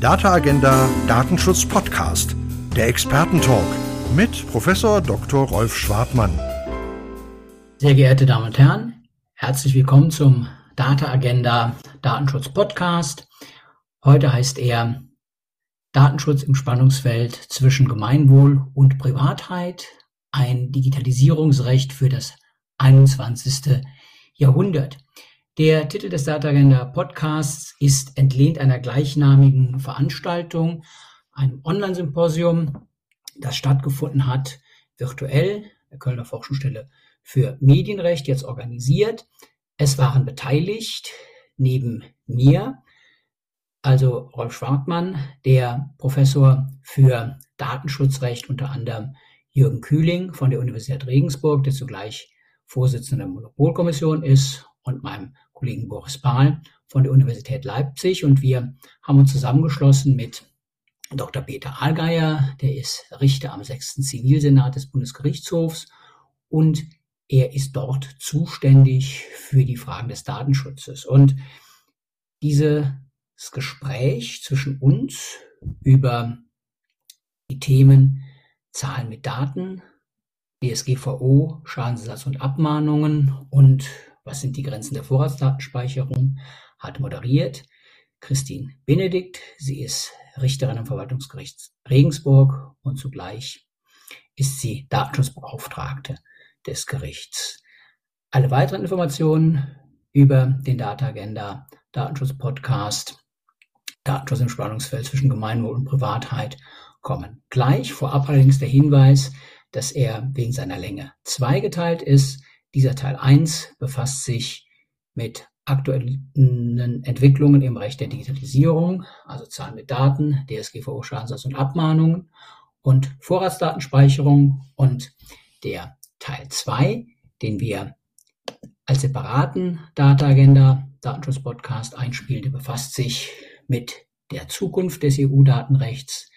Data Agenda Datenschutz Podcast, der Expertentalk mit Professor Dr. Rolf Schwartmann. Sehr geehrte Damen und Herren, herzlich willkommen zum Data Agenda Datenschutz Podcast. Heute heißt er Datenschutz im Spannungsfeld zwischen Gemeinwohl und Privatheit, ein Digitalisierungsrecht für das 21. Jahrhundert. Der Titel des Data Agenda Podcasts ist entlehnt einer gleichnamigen Veranstaltung, einem Online-Symposium, das stattgefunden hat, virtuell, der Kölner Forschungsstelle für Medienrecht, jetzt organisiert. Es waren beteiligt, neben mir, also Rolf Schwartmann, der Professor für Datenschutzrecht, unter anderem Jürgen Kühling von der Universität Regensburg, der zugleich Vorsitzender der Monopolkommission ist, und meinem Kollegen Boris Pahl von der Universität Leipzig. Und wir haben uns zusammengeschlossen mit Dr. Peter Allgeier, der ist Richter am 6. Zivilsenat des Bundesgerichtshofs und er ist dort zuständig für die Fragen des Datenschutzes. Und dieses Gespräch zwischen uns über die Themen Zahlen mit Daten, DSGVO, Schadensersatz und Abmahnungen und was sind die Grenzen der Vorratsdatenspeicherung, hat moderiert Christine Benedikt. Sie ist Richterin am Verwaltungsgericht Regensburg und zugleich ist sie Datenschutzbeauftragte des Gerichts. Alle weiteren Informationen über den Data Agenda Datenschutz Podcast, Datenschutz im Spannungsfeld zwischen Gemeinwohl und Privatheit kommen gleich. Vorab allerdings der Hinweis, dass er wegen seiner Länge zweigeteilt ist. Dieser Teil 1 befasst sich mit aktuellen Entwicklungen im Recht der Digitalisierung, also Zahlen mit Daten, DSGVO, Schadensersatz und Abmahnungen und Vorratsdatenspeicherung. Und der Teil 2, den wir als separaten Data Agenda Datenschutz Podcast einspielen, der befasst sich mit der Zukunft des EU-Datenrechts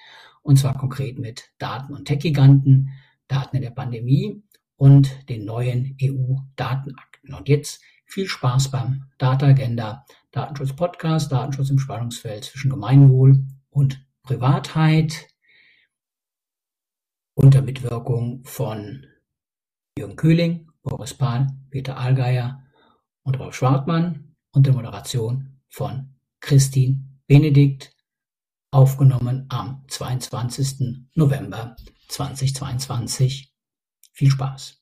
und zwar konkret mit Daten- und Tech-Giganten, Daten in der Pandemie und den neuen EU-Datenakten. Und jetzt viel Spaß beim Data Agenda Datenschutz Podcast, Datenschutz im Spannungsfeld zwischen Gemeinwohl und Privatheit unter Mitwirkung von Jürgen Kühling, Boris Pahl, Peter Allgeier und Rolf Schwartmann und der Moderation von Christine Benedikt, aufgenommen am 22. November 2022 viel Spaß.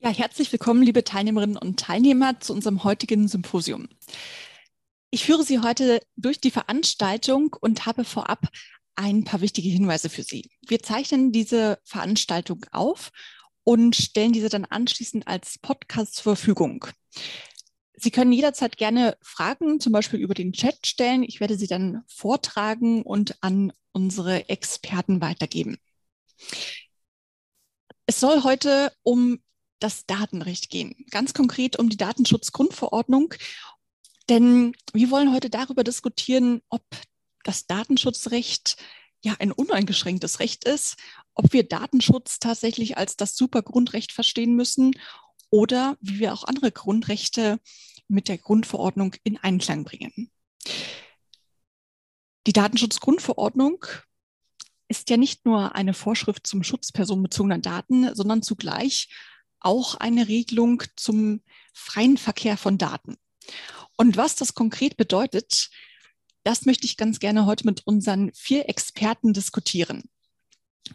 Ja, herzlich willkommen, liebe Teilnehmerinnen und Teilnehmer, zu unserem heutigen Symposium. Ich führe Sie heute durch die Veranstaltung und habe vorab ein paar wichtige Hinweise für Sie. Wir zeichnen diese Veranstaltung auf und stellen diese dann anschließend als Podcast zur Verfügung. Sie können jederzeit gerne Fragen, zum Beispiel über den Chat stellen. Ich werde sie dann vortragen und an unsere Experten weitergeben. Es soll heute um das Datenrecht gehen, ganz konkret um die Datenschutzgrundverordnung. Denn wir wollen heute darüber diskutieren, ob das Datenschutzrecht ja ein uneingeschränktes Recht ist, ob wir Datenschutz tatsächlich als das Supergrundrecht verstehen müssen oder wie wir auch andere Grundrechte mit der Grundverordnung in Einklang bringen. Die Datenschutzgrundverordnung ist ja nicht nur eine Vorschrift zum Schutz personenbezogener Daten, sondern zugleich auch eine Regelung zum freien Verkehr von Daten. Und was das konkret bedeutet, das möchte ich ganz gerne heute mit unseren vier Experten diskutieren.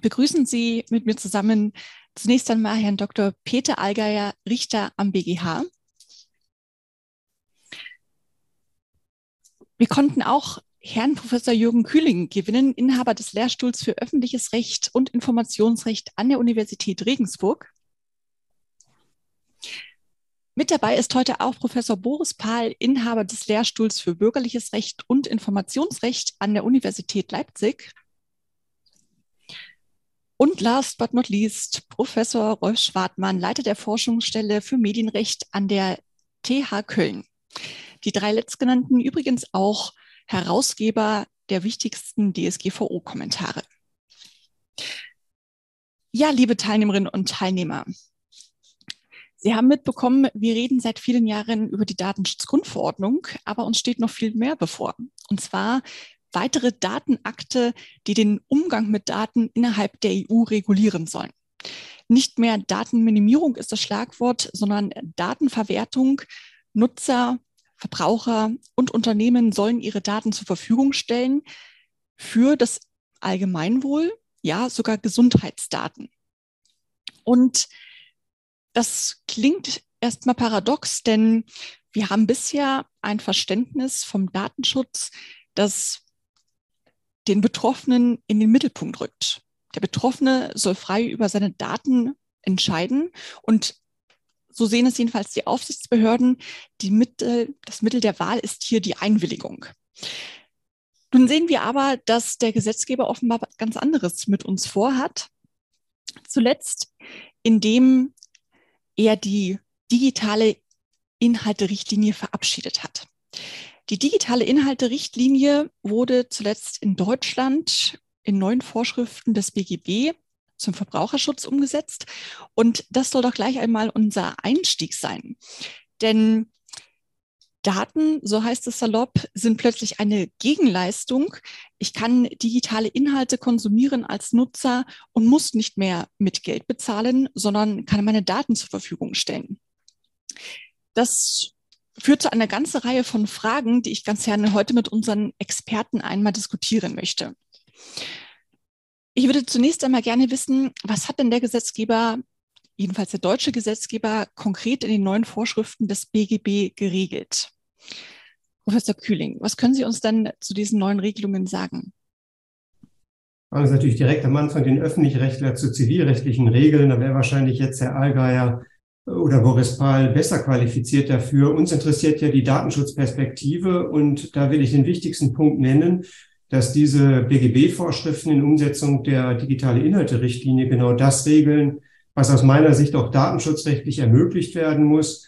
Begrüßen Sie mit mir zusammen zunächst einmal Herrn Dr. Peter Allgeier, Richter am BGH. Wir konnten auch Herrn Professor Jürgen Kühling gewinnen, Inhaber des Lehrstuhls für öffentliches Recht und Informationsrecht an der Universität Regensburg. Mit dabei ist heute auch Professor Boris Pahl, Inhaber des Lehrstuhls für bürgerliches Recht und Informationsrecht an der Universität Leipzig. Und last but not least, Professor Rolf Schwartmann, Leiter der Forschungsstelle für Medienrecht an der TH Köln. Die drei letztgenannten übrigens auch Herausgeber der wichtigsten DSGVO-Kommentare. Ja, liebe Teilnehmerinnen und Teilnehmer, Sie haben mitbekommen, wir reden seit vielen Jahren über die Datenschutzgrundverordnung, aber uns steht noch viel mehr bevor. Und zwar weitere Datenakte, die den Umgang mit Daten innerhalb der EU regulieren sollen. Nicht mehr Datenminimierung ist das Schlagwort, sondern Datenverwertung. Nutzer, Verbraucher und Unternehmen sollen ihre Daten zur Verfügung stellen für das Allgemeinwohl, ja sogar Gesundheitsdaten. Und das klingt erstmal paradox, denn wir haben bisher ein Verständnis vom Datenschutz, das den Betroffenen in den Mittelpunkt rückt. Der Betroffene soll frei über seine Daten entscheiden und so sehen es jedenfalls die Aufsichtsbehörden. Die Mittel, das Mittel der Wahl ist hier die Einwilligung. Nun sehen wir aber, dass der Gesetzgeber offenbar ganz anderes mit uns vorhat. Zuletzt, indem er die digitale Inhalte-Richtlinie verabschiedet hat. Die digitale Inhalte-Richtlinie wurde zuletzt in Deutschland in neuen Vorschriften des BGB zum Verbraucherschutz umgesetzt. Und das soll doch gleich einmal unser Einstieg sein. Denn Daten, so heißt es salopp, sind plötzlich eine Gegenleistung. Ich kann digitale Inhalte konsumieren als Nutzer und muss nicht mehr mit Geld bezahlen, sondern kann meine Daten zur Verfügung stellen. Das führt zu einer ganzen Reihe von Fragen, die ich ganz gerne heute mit unseren Experten einmal diskutieren möchte. Ich würde zunächst einmal gerne wissen, was hat denn der Gesetzgeber, jedenfalls der deutsche Gesetzgeber, konkret in den neuen Vorschriften des BGB geregelt? Professor Kühling, was können Sie uns denn zu diesen neuen Regelungen sagen? Also natürlich direkt am Anfang den Öffentlichrechtler zu zivilrechtlichen Regeln. Da wäre wahrscheinlich jetzt Herr Allgeier oder Boris Pahl besser qualifiziert dafür. Uns interessiert ja die Datenschutzperspektive und da will ich den wichtigsten Punkt nennen dass diese BGB-Vorschriften in Umsetzung der digitale Inhalte-Richtlinie genau das regeln, was aus meiner Sicht auch datenschutzrechtlich ermöglicht werden muss,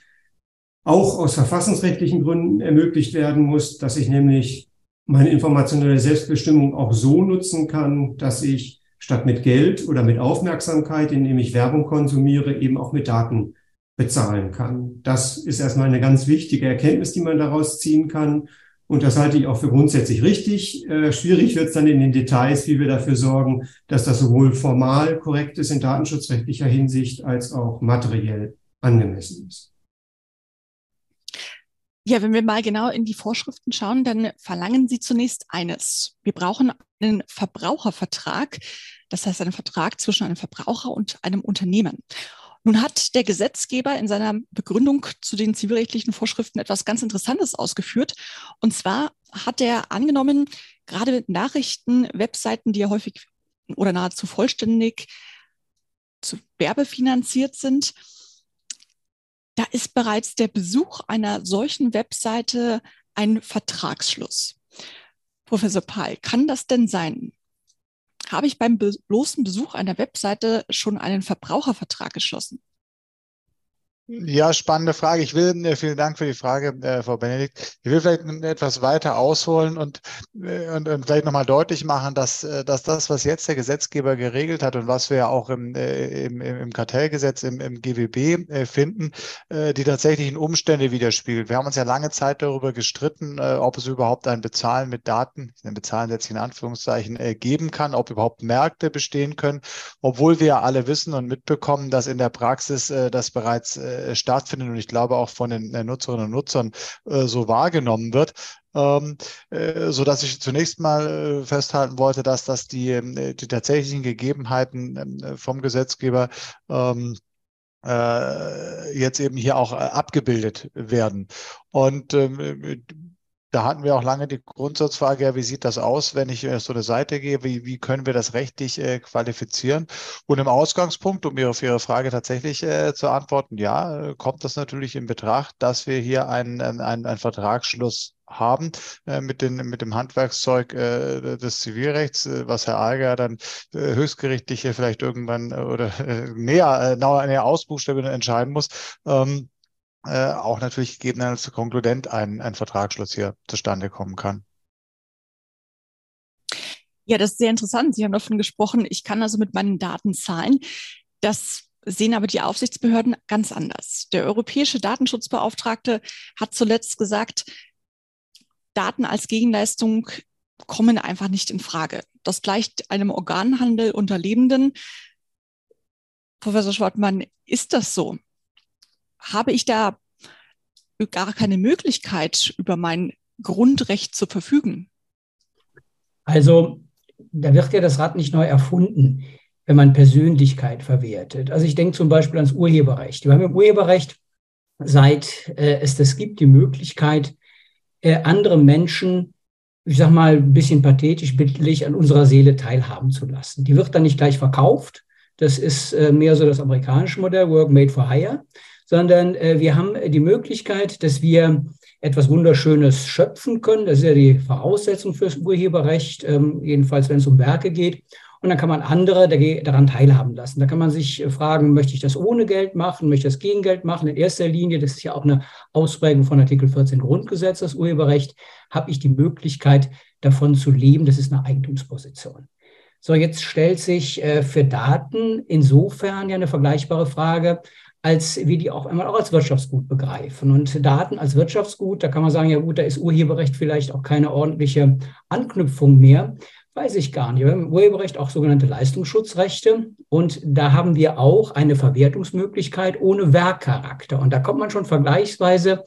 auch aus verfassungsrechtlichen Gründen ermöglicht werden muss, dass ich nämlich meine informationelle Selbstbestimmung auch so nutzen kann, dass ich statt mit Geld oder mit Aufmerksamkeit, indem ich Werbung konsumiere, eben auch mit Daten bezahlen kann. Das ist erstmal eine ganz wichtige Erkenntnis, die man daraus ziehen kann. Und das halte ich auch für grundsätzlich richtig. Äh, schwierig wird es dann in den Details, wie wir dafür sorgen, dass das sowohl formal korrekt ist in datenschutzrechtlicher Hinsicht als auch materiell angemessen ist. Ja, wenn wir mal genau in die Vorschriften schauen, dann verlangen Sie zunächst eines. Wir brauchen einen Verbrauchervertrag, das heißt einen Vertrag zwischen einem Verbraucher und einem Unternehmen. Nun hat der Gesetzgeber in seiner Begründung zu den zivilrechtlichen Vorschriften etwas ganz Interessantes ausgeführt. Und zwar hat er angenommen, gerade Nachrichten, Webseiten, die ja häufig oder nahezu vollständig zu werbefinanziert sind, da ist bereits der Besuch einer solchen Webseite ein Vertragsschluss. Professor Pahl, kann das denn sein? Habe ich beim bloßen Besuch einer Webseite schon einen Verbrauchervertrag geschlossen? Ja, spannende Frage. Ich will, äh, vielen Dank für die Frage, äh, Frau Benedikt. Ich will vielleicht etwas weiter ausholen und, äh, und, und vielleicht nochmal deutlich machen, dass, äh, dass das, was jetzt der Gesetzgeber geregelt hat und was wir ja auch im, im, im Kartellgesetz, im, im GWB finden, die tatsächlichen Umstände widerspiegelt. Wir haben uns ja lange Zeit darüber gestritten, ob es überhaupt ein Bezahlen mit Daten, ein Bezahlen setze ich in Anführungszeichen, geben kann, ob überhaupt Märkte bestehen können, obwohl wir ja alle wissen und mitbekommen, dass in der Praxis das bereits äh, stattfindet und ich glaube auch von den äh, Nutzerinnen und Nutzern äh, so wahrgenommen wird. Ähm, äh, so dass ich zunächst mal festhalten wollte, dass das die, äh, die tatsächlichen Gegebenheiten ähm, vom Gesetzgeber ähm, äh, jetzt eben hier auch abgebildet werden. Und ähm, da hatten wir auch lange die Grundsatzfrage, ja, wie sieht das aus, wenn ich äh, so eine Seite gehe, wie, wie können wir das rechtlich äh, qualifizieren? Und im Ausgangspunkt, um Ihre, auf Ihre Frage tatsächlich äh, zu antworten, ja, kommt das natürlich in Betracht, dass wir hier einen, einen, einen Vertragsschluss haben äh, mit, den, mit dem Handwerkszeug äh, des Zivilrechts, äh, was Herr Alger dann äh, höchstgerichtlich vielleicht irgendwann äh, oder äh, näher, äh, näher ausbuchstabieren entscheiden muss. Ähm, äh, auch natürlich gegebenenfalls konkludent ein, ein Vertragsschluss hier zustande kommen kann. Ja, das ist sehr interessant. Sie haben davon gesprochen, ich kann also mit meinen Daten zahlen. Das sehen aber die Aufsichtsbehörden ganz anders. Der europäische Datenschutzbeauftragte hat zuletzt gesagt, Daten als Gegenleistung kommen einfach nicht in Frage. Das gleicht einem Organhandel unter Lebenden. Professor Schwartmann, ist das so? Habe ich da gar keine Möglichkeit, über mein Grundrecht zu verfügen? Also, da wird ja das Rad nicht neu erfunden, wenn man Persönlichkeit verwertet. Also ich denke zum Beispiel ans Urheberrecht. Wir haben im Urheberrecht, seit äh, es das gibt, die Möglichkeit, äh, andere Menschen ich sag mal, ein bisschen pathetisch, bildlich an unserer Seele teilhaben zu lassen. Die wird dann nicht gleich verkauft. Das ist äh, mehr so das amerikanische Modell, Work Made for Hire, sondern äh, wir haben die Möglichkeit, dass wir etwas Wunderschönes schöpfen können. Das ist ja die Voraussetzung fürs Urheberrecht, ähm, jedenfalls wenn es um Werke geht. Und dann kann man andere daran teilhaben lassen. Da kann man sich äh, fragen, möchte ich das ohne Geld machen, möchte ich das gegen Geld machen? In erster Linie, das ist ja auch eine Ausprägung von Artikel 14 Grundgesetz, das Urheberrecht, habe ich die Möglichkeit, davon zu leben. Das ist eine Eigentumsposition. So, jetzt stellt sich äh, für Daten insofern ja eine vergleichbare Frage, als wir die auch einmal auch als Wirtschaftsgut begreifen. Und Daten als Wirtschaftsgut, da kann man sagen, ja gut, da ist Urheberrecht vielleicht auch keine ordentliche Anknüpfung mehr. Weiß ich gar nicht. Wir haben im Urheberrecht auch sogenannte Leistungsschutzrechte und da haben wir auch eine Verwertungsmöglichkeit ohne Werkcharakter. Und da kommt man schon vergleichsweise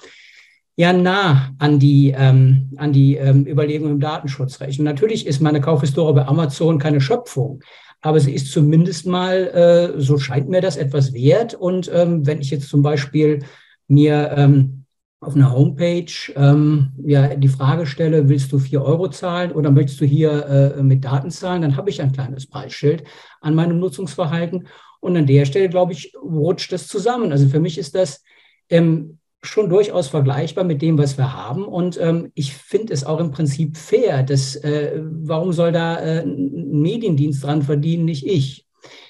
ja nah an die, ähm, an die ähm, Überlegungen im Datenschutzrecht. Und natürlich ist meine Kaufhistorie bei Amazon keine Schöpfung, aber sie ist zumindest mal, äh, so scheint mir das etwas wert. Und ähm, wenn ich jetzt zum Beispiel mir ähm, auf einer Homepage ähm, ja, die Frage stelle, willst du vier Euro zahlen oder möchtest du hier äh, mit Daten zahlen, dann habe ich ein kleines Preisschild an meinem Nutzungsverhalten. Und an der Stelle, glaube ich, rutscht das zusammen. Also für mich ist das ähm, schon durchaus vergleichbar mit dem, was wir haben. Und ähm, ich finde es auch im Prinzip fair, dass äh, warum soll da äh, ein Mediendienst dran verdienen, nicht ich?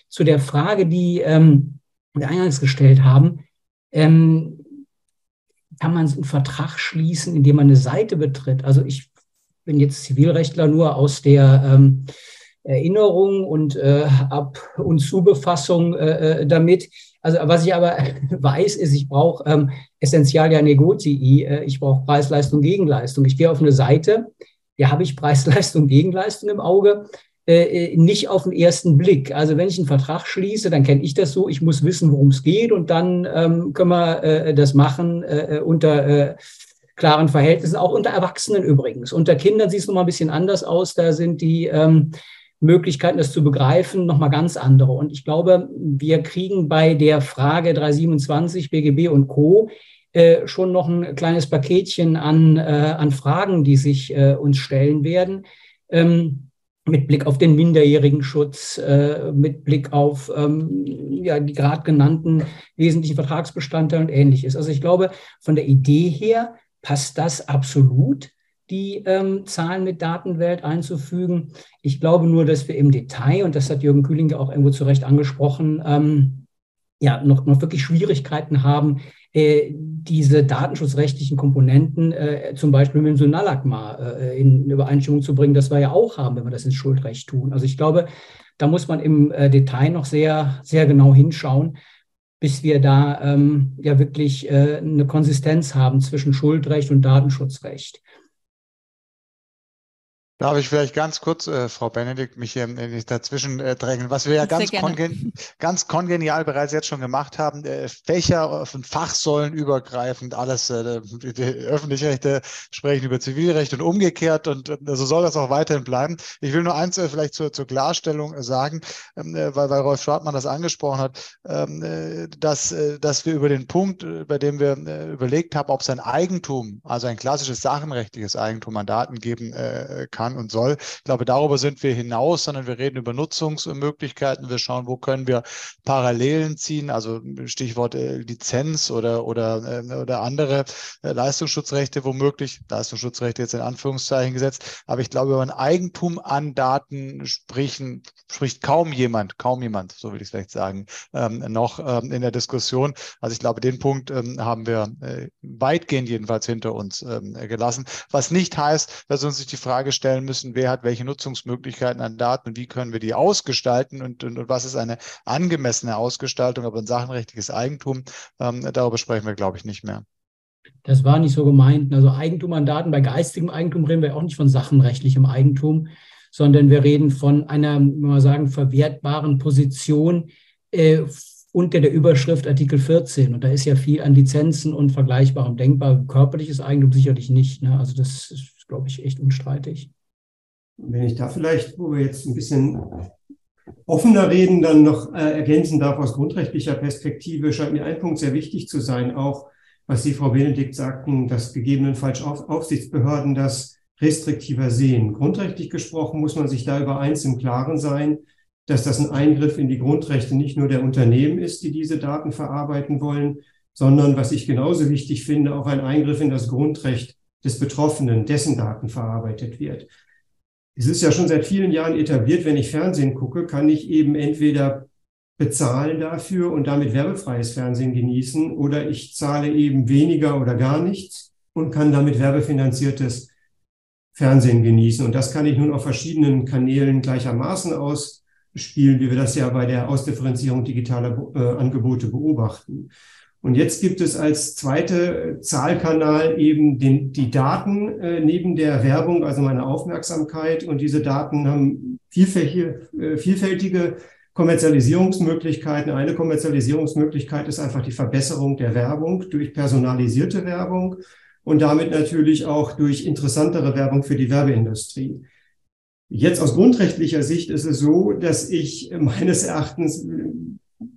Zu der Frage, die ähm, wir eingangs gestellt haben, ähm, kann man einen Vertrag schließen, indem man eine Seite betritt. Also ich bin jetzt Zivilrechtler nur aus der ähm, Erinnerung und äh, Ab- und Zubefassung äh, äh damit. Also was ich aber weiß, ist, ich brauche ähm, Essentialia Negotii, äh, ich brauche Preis-Leistung, Gegenleistung. Ich gehe auf eine Seite, ja habe ich Preis-Leistung, Gegenleistung im Auge äh, nicht auf den ersten Blick. Also wenn ich einen Vertrag schließe, dann kenne ich das so, ich muss wissen, worum es geht und dann ähm, können wir äh, das machen äh, äh, unter äh, klaren Verhältnissen, auch unter Erwachsenen übrigens. Unter Kindern sieht es nochmal ein bisschen anders aus, da sind die ähm, Möglichkeiten, das zu begreifen, nochmal ganz andere. Und ich glaube, wir kriegen bei der Frage 327 BGB und Co. Äh, schon noch ein kleines Paketchen an, äh, an Fragen, die sich äh, uns stellen werden. Ähm, mit Blick auf den Minderjährigenschutz, äh, mit Blick auf ähm, ja, die gerade genannten wesentlichen Vertragsbestandteile und ähnliches. Also ich glaube, von der Idee her passt das absolut, die ähm, Zahlen mit Datenwelt einzufügen. Ich glaube nur, dass wir im Detail, und das hat Jürgen Kühling ja auch irgendwo zu Recht angesprochen, ähm, ja, noch, noch wirklich Schwierigkeiten haben, äh, diese datenschutzrechtlichen Komponenten äh, zum Beispiel mit dem Synalagma äh, in Übereinstimmung zu bringen, das wir ja auch haben, wenn wir das ins Schuldrecht tun. Also ich glaube, da muss man im äh, Detail noch sehr, sehr genau hinschauen, bis wir da ähm, ja wirklich äh, eine Konsistenz haben zwischen Schuldrecht und Datenschutzrecht. Darf ich vielleicht ganz kurz, äh, Frau Benedikt, mich hier äh, dazwischen äh, drängen? Was wir ja ganz, kongen ganz kongenial bereits jetzt schon gemacht haben, äh, Fächer von Fachsäulen übergreifend, alles, äh, öffentliche sprechen über Zivilrecht und umgekehrt und äh, so soll das auch weiterhin bleiben. Ich will nur eins äh, vielleicht zur, zur Klarstellung äh, sagen, ähm, äh, weil, weil Rolf Schwartmann das angesprochen hat, ähm, äh, dass, äh, dass wir über den Punkt, äh, bei dem wir äh, überlegt haben, ob es ein Eigentum, also ein klassisches sachenrechtliches Eigentum an Daten geben äh, kann, kann und soll. Ich glaube, darüber sind wir hinaus, sondern wir reden über Nutzungsmöglichkeiten. Wir schauen, wo können wir Parallelen ziehen, also Stichwort äh, Lizenz oder, oder, äh, oder andere äh, Leistungsschutzrechte womöglich. Leistungsschutzrechte jetzt in Anführungszeichen gesetzt. Aber ich glaube, über ein Eigentum an Daten sprechen, spricht kaum jemand, kaum jemand, so will ich es vielleicht sagen, ähm, noch ähm, in der Diskussion. Also ich glaube, den Punkt ähm, haben wir weitgehend jedenfalls hinter uns gelassen. Was nicht heißt, dass wir uns nicht die Frage stellen, feststellen müssen, wer hat welche Nutzungsmöglichkeiten an Daten und wie können wir die ausgestalten und, und, und was ist eine angemessene Ausgestaltung, aber ein sachenrechtliches Eigentum, ähm, darüber sprechen wir, glaube ich, nicht mehr. Das war nicht so gemeint. Also Eigentum an Daten, bei geistigem Eigentum reden wir auch nicht von sachenrechtlichem Eigentum, sondern wir reden von einer, wenn wir sagen, verwertbaren Position äh, unter der Überschrift Artikel 14. Und da ist ja viel an Lizenzen und Vergleichbarem denkbar. Körperliches Eigentum sicherlich nicht. Ne? Also das ist, glaube ich, echt unstreitig. Wenn ich da vielleicht, wo wir jetzt ein bisschen offener reden, dann noch äh, ergänzen darf aus grundrechtlicher Perspektive, scheint mir ein Punkt sehr wichtig zu sein, auch was Sie, Frau Benedikt, sagten, dass gegebenenfalls Auf Aufsichtsbehörden das restriktiver sehen. Grundrechtlich gesprochen muss man sich da über eins im Klaren sein, dass das ein Eingriff in die Grundrechte nicht nur der Unternehmen ist, die diese Daten verarbeiten wollen, sondern, was ich genauso wichtig finde, auch ein Eingriff in das Grundrecht des Betroffenen, dessen Daten verarbeitet wird. Es ist ja schon seit vielen Jahren etabliert, wenn ich Fernsehen gucke, kann ich eben entweder bezahlen dafür und damit werbefreies Fernsehen genießen oder ich zahle eben weniger oder gar nichts und kann damit werbefinanziertes Fernsehen genießen. Und das kann ich nun auf verschiedenen Kanälen gleichermaßen ausspielen, wie wir das ja bei der Ausdifferenzierung digitaler äh, Angebote beobachten. Und jetzt gibt es als zweite Zahlkanal eben den, die Daten äh, neben der Werbung, also meine Aufmerksamkeit. Und diese Daten haben vielfältige, äh, vielfältige Kommerzialisierungsmöglichkeiten. Eine Kommerzialisierungsmöglichkeit ist einfach die Verbesserung der Werbung durch personalisierte Werbung und damit natürlich auch durch interessantere Werbung für die Werbeindustrie. Jetzt aus grundrechtlicher Sicht ist es so, dass ich meines Erachtens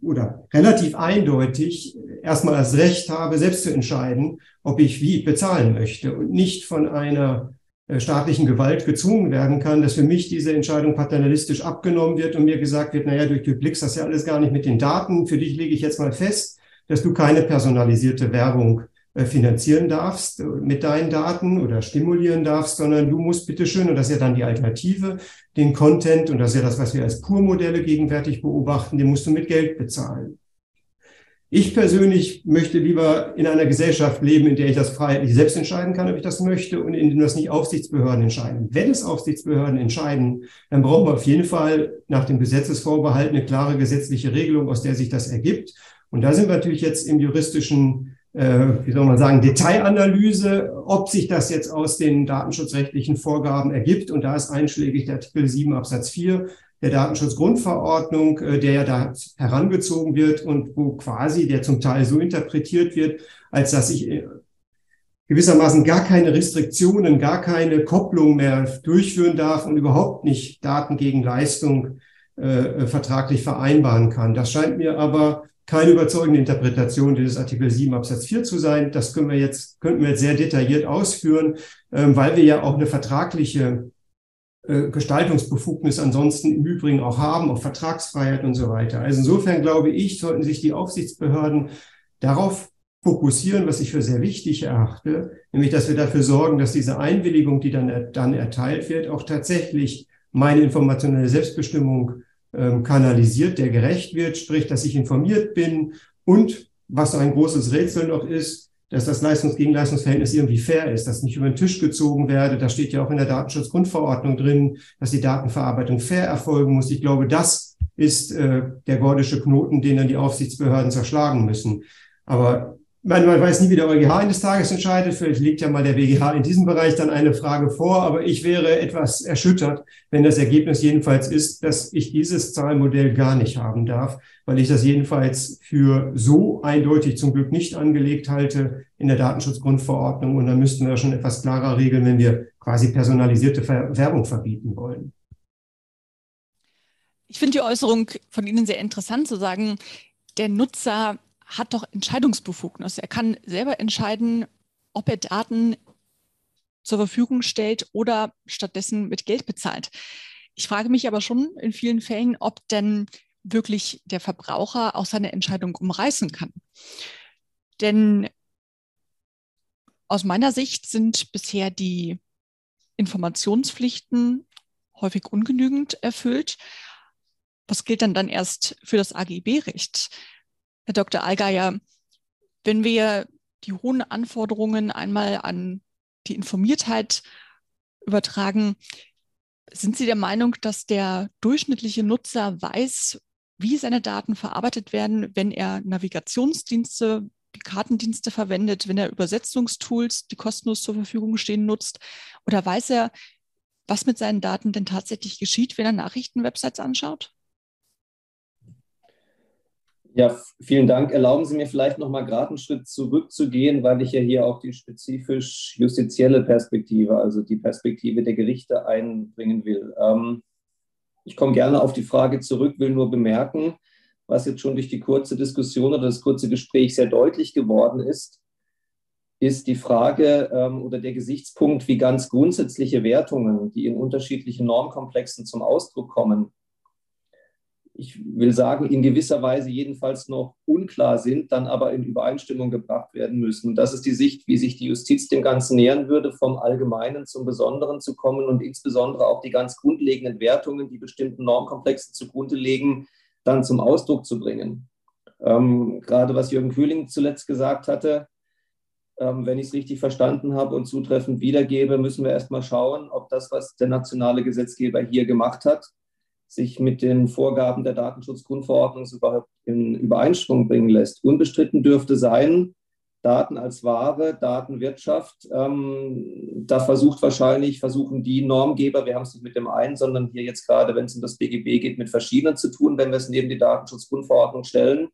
oder relativ eindeutig erstmal das Recht habe, selbst zu entscheiden, ob ich wie bezahlen möchte und nicht von einer äh, staatlichen Gewalt gezwungen werden kann, dass für mich diese Entscheidung paternalistisch abgenommen wird und mir gesagt wird, naja, du, du blickst das ja alles gar nicht mit den Daten, für dich lege ich jetzt mal fest, dass du keine personalisierte Werbung äh, finanzieren darfst äh, mit deinen Daten oder stimulieren darfst, sondern du musst bitteschön, und das ist ja dann die Alternative, den Content, und das ist ja das, was wir als Pur-Modelle gegenwärtig beobachten, den musst du mit Geld bezahlen. Ich persönlich möchte lieber in einer Gesellschaft leben, in der ich das freiheitlich selbst entscheiden kann, ob ich das möchte und in dem das nicht Aufsichtsbehörden entscheiden. Wenn es Aufsichtsbehörden entscheiden, dann brauchen wir auf jeden Fall nach dem Gesetzesvorbehalt eine klare gesetzliche Regelung, aus der sich das ergibt. Und da sind wir natürlich jetzt im juristischen, äh, wie soll man sagen, Detailanalyse, ob sich das jetzt aus den datenschutzrechtlichen Vorgaben ergibt. Und da ist einschlägig der Artikel 7 Absatz 4 der Datenschutzgrundverordnung, äh, der ja da herangezogen wird und wo quasi der zum Teil so interpretiert wird, als dass ich äh, gewissermaßen gar keine Restriktionen, gar keine Kopplung mehr durchführen darf und überhaupt nicht Daten gegen Leistung äh, vertraglich vereinbaren kann. Das scheint mir aber keine überzeugende Interpretation dieses Artikel 7 Absatz 4 zu sein. Das können wir jetzt, könnten wir jetzt sehr detailliert ausführen, ähm, weil wir ja auch eine vertragliche äh, Gestaltungsbefugnis ansonsten im Übrigen auch haben, auf Vertragsfreiheit und so weiter. Also insofern glaube ich, sollten sich die Aufsichtsbehörden darauf fokussieren, was ich für sehr wichtig erachte, nämlich dass wir dafür sorgen, dass diese Einwilligung, die dann, dann erteilt wird, auch tatsächlich meine informationelle Selbstbestimmung ähm, kanalisiert, der gerecht wird, sprich, dass ich informiert bin und was ein großes Rätsel noch ist, dass das Leistungs-Gegenleistungsverhältnis irgendwie fair ist, dass nicht über den Tisch gezogen werde. Da steht ja auch in der Datenschutzgrundverordnung drin, dass die Datenverarbeitung fair erfolgen muss. Ich glaube, das ist äh, der gordische Knoten, den dann die Aufsichtsbehörden zerschlagen müssen. Aber man, man weiß nie, wie der EuGH eines Tages entscheidet. Vielleicht liegt ja mal der BGH in diesem Bereich dann eine Frage vor. Aber ich wäre etwas erschüttert, wenn das Ergebnis jedenfalls ist, dass ich dieses Zahlmodell gar nicht haben darf, weil ich das jedenfalls für so eindeutig zum Glück nicht angelegt halte in der Datenschutzgrundverordnung. Und dann müssten wir schon etwas klarer regeln, wenn wir quasi personalisierte Werbung verbieten wollen. Ich finde die Äußerung von Ihnen sehr interessant zu sagen, der Nutzer hat doch Entscheidungsbefugnis. Er kann selber entscheiden, ob er Daten zur Verfügung stellt oder stattdessen mit Geld bezahlt. Ich frage mich aber schon in vielen Fällen, ob denn wirklich der Verbraucher auch seine Entscheidung umreißen kann. Denn aus meiner Sicht sind bisher die Informationspflichten häufig ungenügend erfüllt. Was gilt dann dann erst für das AGB-Recht? Herr Dr. Allgeier, wenn wir die hohen Anforderungen einmal an die Informiertheit übertragen, sind Sie der Meinung, dass der durchschnittliche Nutzer weiß, wie seine Daten verarbeitet werden, wenn er Navigationsdienste die Kartendienste verwendet, wenn er Übersetzungstools, die kostenlos zur Verfügung stehen, nutzt? Oder weiß er, was mit seinen Daten denn tatsächlich geschieht, wenn er Nachrichtenwebsites anschaut? Ja, vielen Dank. Erlauben Sie mir vielleicht noch mal gerade einen Schritt zurückzugehen, weil ich ja hier auch die spezifisch justizielle Perspektive, also die Perspektive der Gerichte einbringen will. Ähm, ich komme gerne auf die Frage zurück, will nur bemerken, was jetzt schon durch die kurze Diskussion oder das kurze Gespräch sehr deutlich geworden ist, ist die Frage ähm, oder der Gesichtspunkt, wie ganz grundsätzliche Wertungen, die in unterschiedlichen Normkomplexen zum Ausdruck kommen, ich will sagen, in gewisser Weise jedenfalls noch unklar sind, dann aber in Übereinstimmung gebracht werden müssen. Und das ist die Sicht, wie sich die Justiz dem Ganzen nähern würde, vom Allgemeinen zum Besonderen zu kommen und insbesondere auch die ganz grundlegenden Wertungen, die bestimmten Normkomplexen zugrunde legen, dann zum Ausdruck zu bringen. Ähm, gerade was Jürgen Kühling zuletzt gesagt hatte, ähm, wenn ich es richtig verstanden habe und zutreffend wiedergebe, müssen wir erstmal schauen, ob das, was der nationale Gesetzgeber hier gemacht hat, sich mit den Vorgaben der Datenschutzgrundverordnung überhaupt in Übereinstimmung bringen lässt. Unbestritten dürfte sein, Daten als Ware, Datenwirtschaft. Ähm, da versucht wahrscheinlich, versuchen die Normgeber, wir haben es nicht mit dem einen, sondern hier jetzt gerade, wenn es um das BGB geht, mit verschiedenen zu tun, wenn wir es neben die Datenschutzgrundverordnung stellen.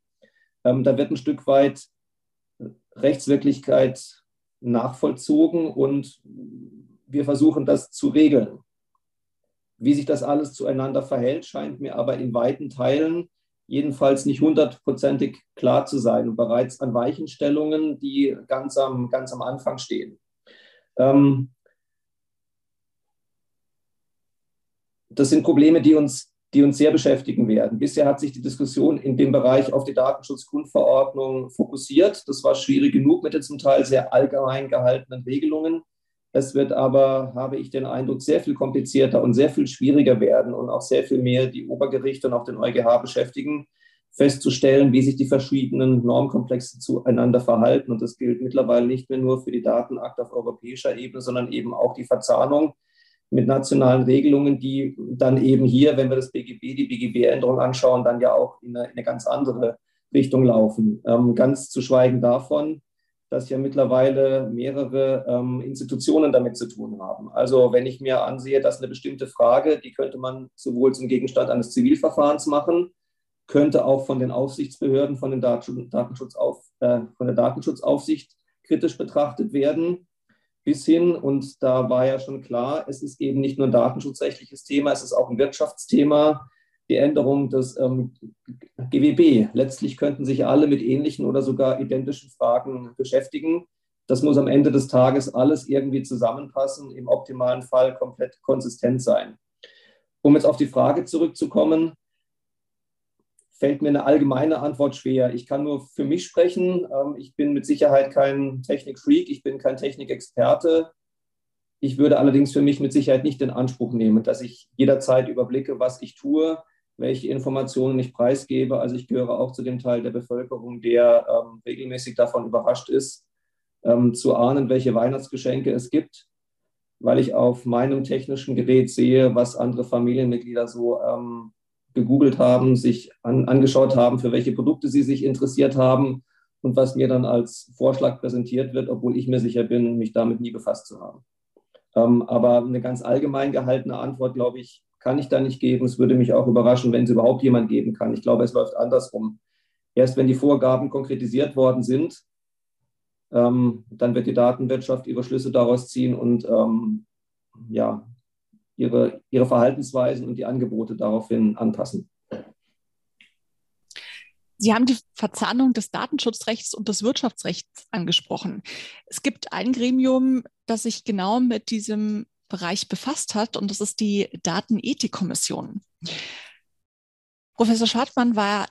Ähm, da wird ein Stück weit Rechtswirklichkeit nachvollzogen und wir versuchen das zu regeln. Wie sich das alles zueinander verhält, scheint mir aber in weiten Teilen jedenfalls nicht hundertprozentig klar zu sein und bereits an Weichenstellungen, die ganz am, ganz am Anfang stehen. Ähm, das sind Probleme, die uns, die uns sehr beschäftigen werden. Bisher hat sich die Diskussion in dem Bereich auf die Datenschutzgrundverordnung fokussiert. Das war schwierig genug mit den zum Teil sehr allgemein gehaltenen Regelungen. Es wird aber, habe ich den Eindruck, sehr viel komplizierter und sehr viel schwieriger werden und auch sehr viel mehr die Obergerichte und auch den EuGH beschäftigen, festzustellen, wie sich die verschiedenen Normkomplexe zueinander verhalten. Und das gilt mittlerweile nicht mehr nur für die Datenakte auf europäischer Ebene, sondern eben auch die Verzahnung mit nationalen Regelungen, die dann eben hier, wenn wir das BGB, die BGB-Änderung anschauen, dann ja auch in eine, in eine ganz andere Richtung laufen. Ähm, ganz zu schweigen davon, dass ja mittlerweile mehrere ähm, Institutionen damit zu tun haben. Also wenn ich mir ansehe, dass eine bestimmte Frage, die könnte man sowohl zum Gegenstand eines Zivilverfahrens machen, könnte auch von den Aufsichtsbehörden, von, den Datenschutzauf, äh, von der Datenschutzaufsicht kritisch betrachtet werden, bis hin, und da war ja schon klar, es ist eben nicht nur ein datenschutzrechtliches Thema, es ist auch ein Wirtschaftsthema, die Änderung des ähm, GWB. Letztlich könnten sich alle mit ähnlichen oder sogar identischen Fragen beschäftigen. Das muss am Ende des Tages alles irgendwie zusammenpassen, im optimalen Fall komplett konsistent sein. Um jetzt auf die Frage zurückzukommen, fällt mir eine allgemeine Antwort schwer. Ich kann nur für mich sprechen. Ähm, ich bin mit Sicherheit kein Technikfreak, ich bin kein Technikexperte. Ich würde allerdings für mich mit Sicherheit nicht den Anspruch nehmen, dass ich jederzeit überblicke, was ich tue, welche Informationen ich preisgebe. Also ich gehöre auch zu dem Teil der Bevölkerung, der ähm, regelmäßig davon überrascht ist, ähm, zu ahnen, welche Weihnachtsgeschenke es gibt, weil ich auf meinem technischen Gerät sehe, was andere Familienmitglieder so ähm, gegoogelt haben, sich an, angeschaut haben, für welche Produkte sie sich interessiert haben und was mir dann als Vorschlag präsentiert wird, obwohl ich mir sicher bin, mich damit nie befasst zu haben. Ähm, aber eine ganz allgemein gehaltene Antwort, glaube ich, kann ich da nicht geben. Es würde mich auch überraschen, wenn es überhaupt jemand geben kann. Ich glaube, es läuft andersrum. Erst wenn die Vorgaben konkretisiert worden sind, ähm, dann wird die Datenwirtschaft ihre Schlüsse daraus ziehen und ähm, ja, ihre, ihre Verhaltensweisen und die Angebote daraufhin anpassen. Sie haben die Verzahnung des Datenschutzrechts und des Wirtschaftsrechts angesprochen. Es gibt ein Gremium, das sich genau mit diesem Bereich befasst hat, und das ist die Datenethikkommission. Professor Schwartmann war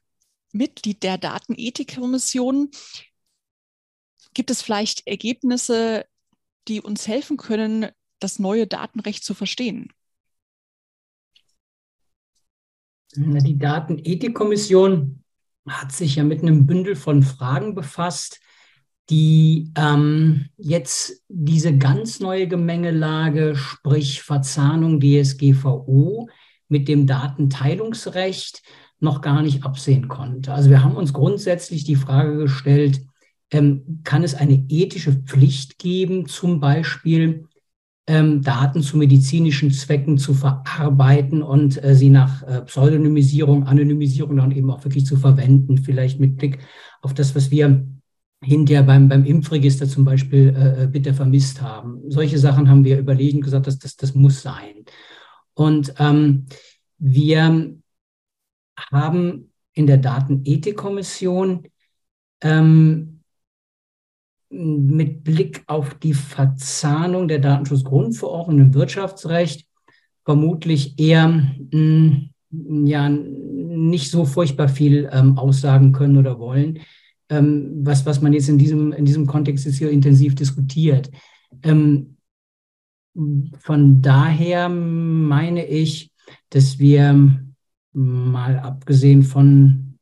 Mitglied der Datenethikkommission. Gibt es vielleicht Ergebnisse, die uns helfen können, das neue Datenrecht zu verstehen? Die Datenethikkommission hat sich ja mit einem Bündel von Fragen befasst, die ähm, jetzt diese ganz neue Gemengelage, sprich Verzahnung DSGVO mit dem Datenteilungsrecht, noch gar nicht absehen konnte. Also wir haben uns grundsätzlich die Frage gestellt, ähm, kann es eine ethische Pflicht geben, zum Beispiel ähm, Daten zu medizinischen Zwecken zu verarbeiten und äh, sie nach äh, Pseudonymisierung, Anonymisierung dann eben auch wirklich zu verwenden, vielleicht mit Blick auf das, was wir hinterher beim, beim Impfregister zum Beispiel äh, äh bitte vermisst haben. Solche Sachen haben wir überlegt und gesagt, dass das, das muss sein. Und ähm, wir haben in der Datenethikkommission ähm, mit Blick auf die Verzahnung der Datenschutzgrundverordnung im Wirtschaftsrecht vermutlich eher mh, hm, ja, nicht so furchtbar viel ähm, aussagen können oder wollen, ähm, was, was man jetzt in diesem, in diesem Kontext jetzt hier intensiv diskutiert. Ähm, von daher meine ich, dass wir mal abgesehen von,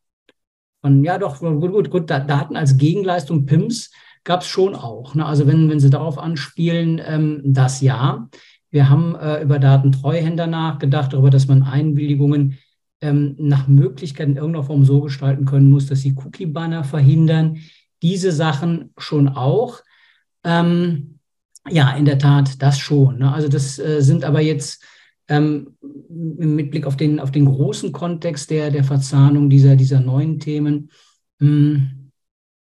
von ja doch, gut, gut, gut, Daten als Gegenleistung PIMS, gab es schon auch. Ne? Also wenn, wenn Sie darauf anspielen, ähm, das ja. Wir haben äh, über Datentreuhänder nachgedacht, darüber, dass man Einwilligungen ähm, nach Möglichkeit in irgendeiner Form so gestalten können muss, dass sie Cookie-Banner verhindern. Diese Sachen schon auch. Ähm, ja, in der Tat, das schon. Ne? Also das äh, sind aber jetzt ähm, mit Blick auf den, auf den großen Kontext der, der Verzahnung dieser, dieser neuen Themen. Mh, hm,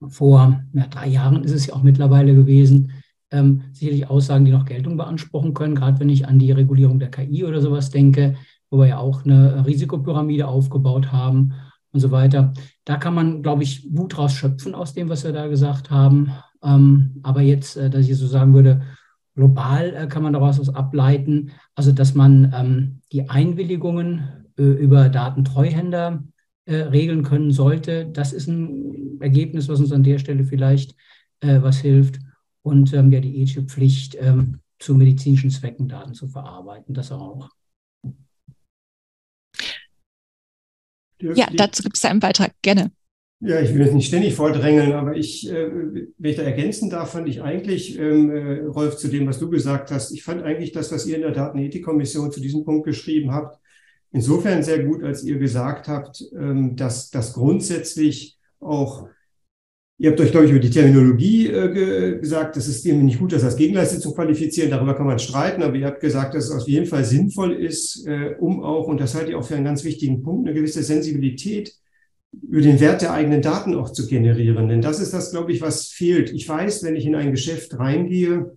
vor ja, drei Jahren ist es ja auch mittlerweile gewesen, ähm, sicherlich Aussagen, die noch Geltung beanspruchen können, gerade wenn ich an die Regulierung der KI oder sowas denke, wo wir ja auch eine Risikopyramide aufgebaut haben und so weiter. Da kann man, glaube ich, gut draus schöpfen aus dem, was wir da gesagt haben. Ähm, aber jetzt, äh, dass ich so sagen würde, global äh, kann man daraus was ableiten, also dass man ähm, die Einwilligungen äh, über Datentreuhänder äh, regeln können sollte. Das ist ein Ergebnis, was uns an der Stelle vielleicht äh, was hilft. Und ähm, ja, die ethische Pflicht, ähm, zu medizinischen Zwecken Daten zu verarbeiten, das auch. Ja, dazu gibt es einen Beitrag, gerne. Ja, ich will jetzt nicht ständig vordrängeln, aber ich, äh, wenn ich da ergänzen darf, fand ich eigentlich, ähm, äh, Rolf, zu dem, was du gesagt hast, ich fand eigentlich das, was ihr in der Datenethikkommission zu diesem Punkt geschrieben habt, insofern sehr gut, als ihr gesagt habt, ähm, dass das grundsätzlich auch Ihr habt euch, glaube ich, über die Terminologie äh, ge gesagt, das ist irgendwie nicht gut, das als Gegenleistung zu qualifizieren. Darüber kann man streiten, aber ihr habt gesagt, dass es auf jeden Fall sinnvoll ist, äh, um auch, und das halte ich auch für einen ganz wichtigen Punkt, eine gewisse Sensibilität über den Wert der eigenen Daten auch zu generieren. Denn das ist das, glaube ich, was fehlt. Ich weiß, wenn ich in ein Geschäft reingehe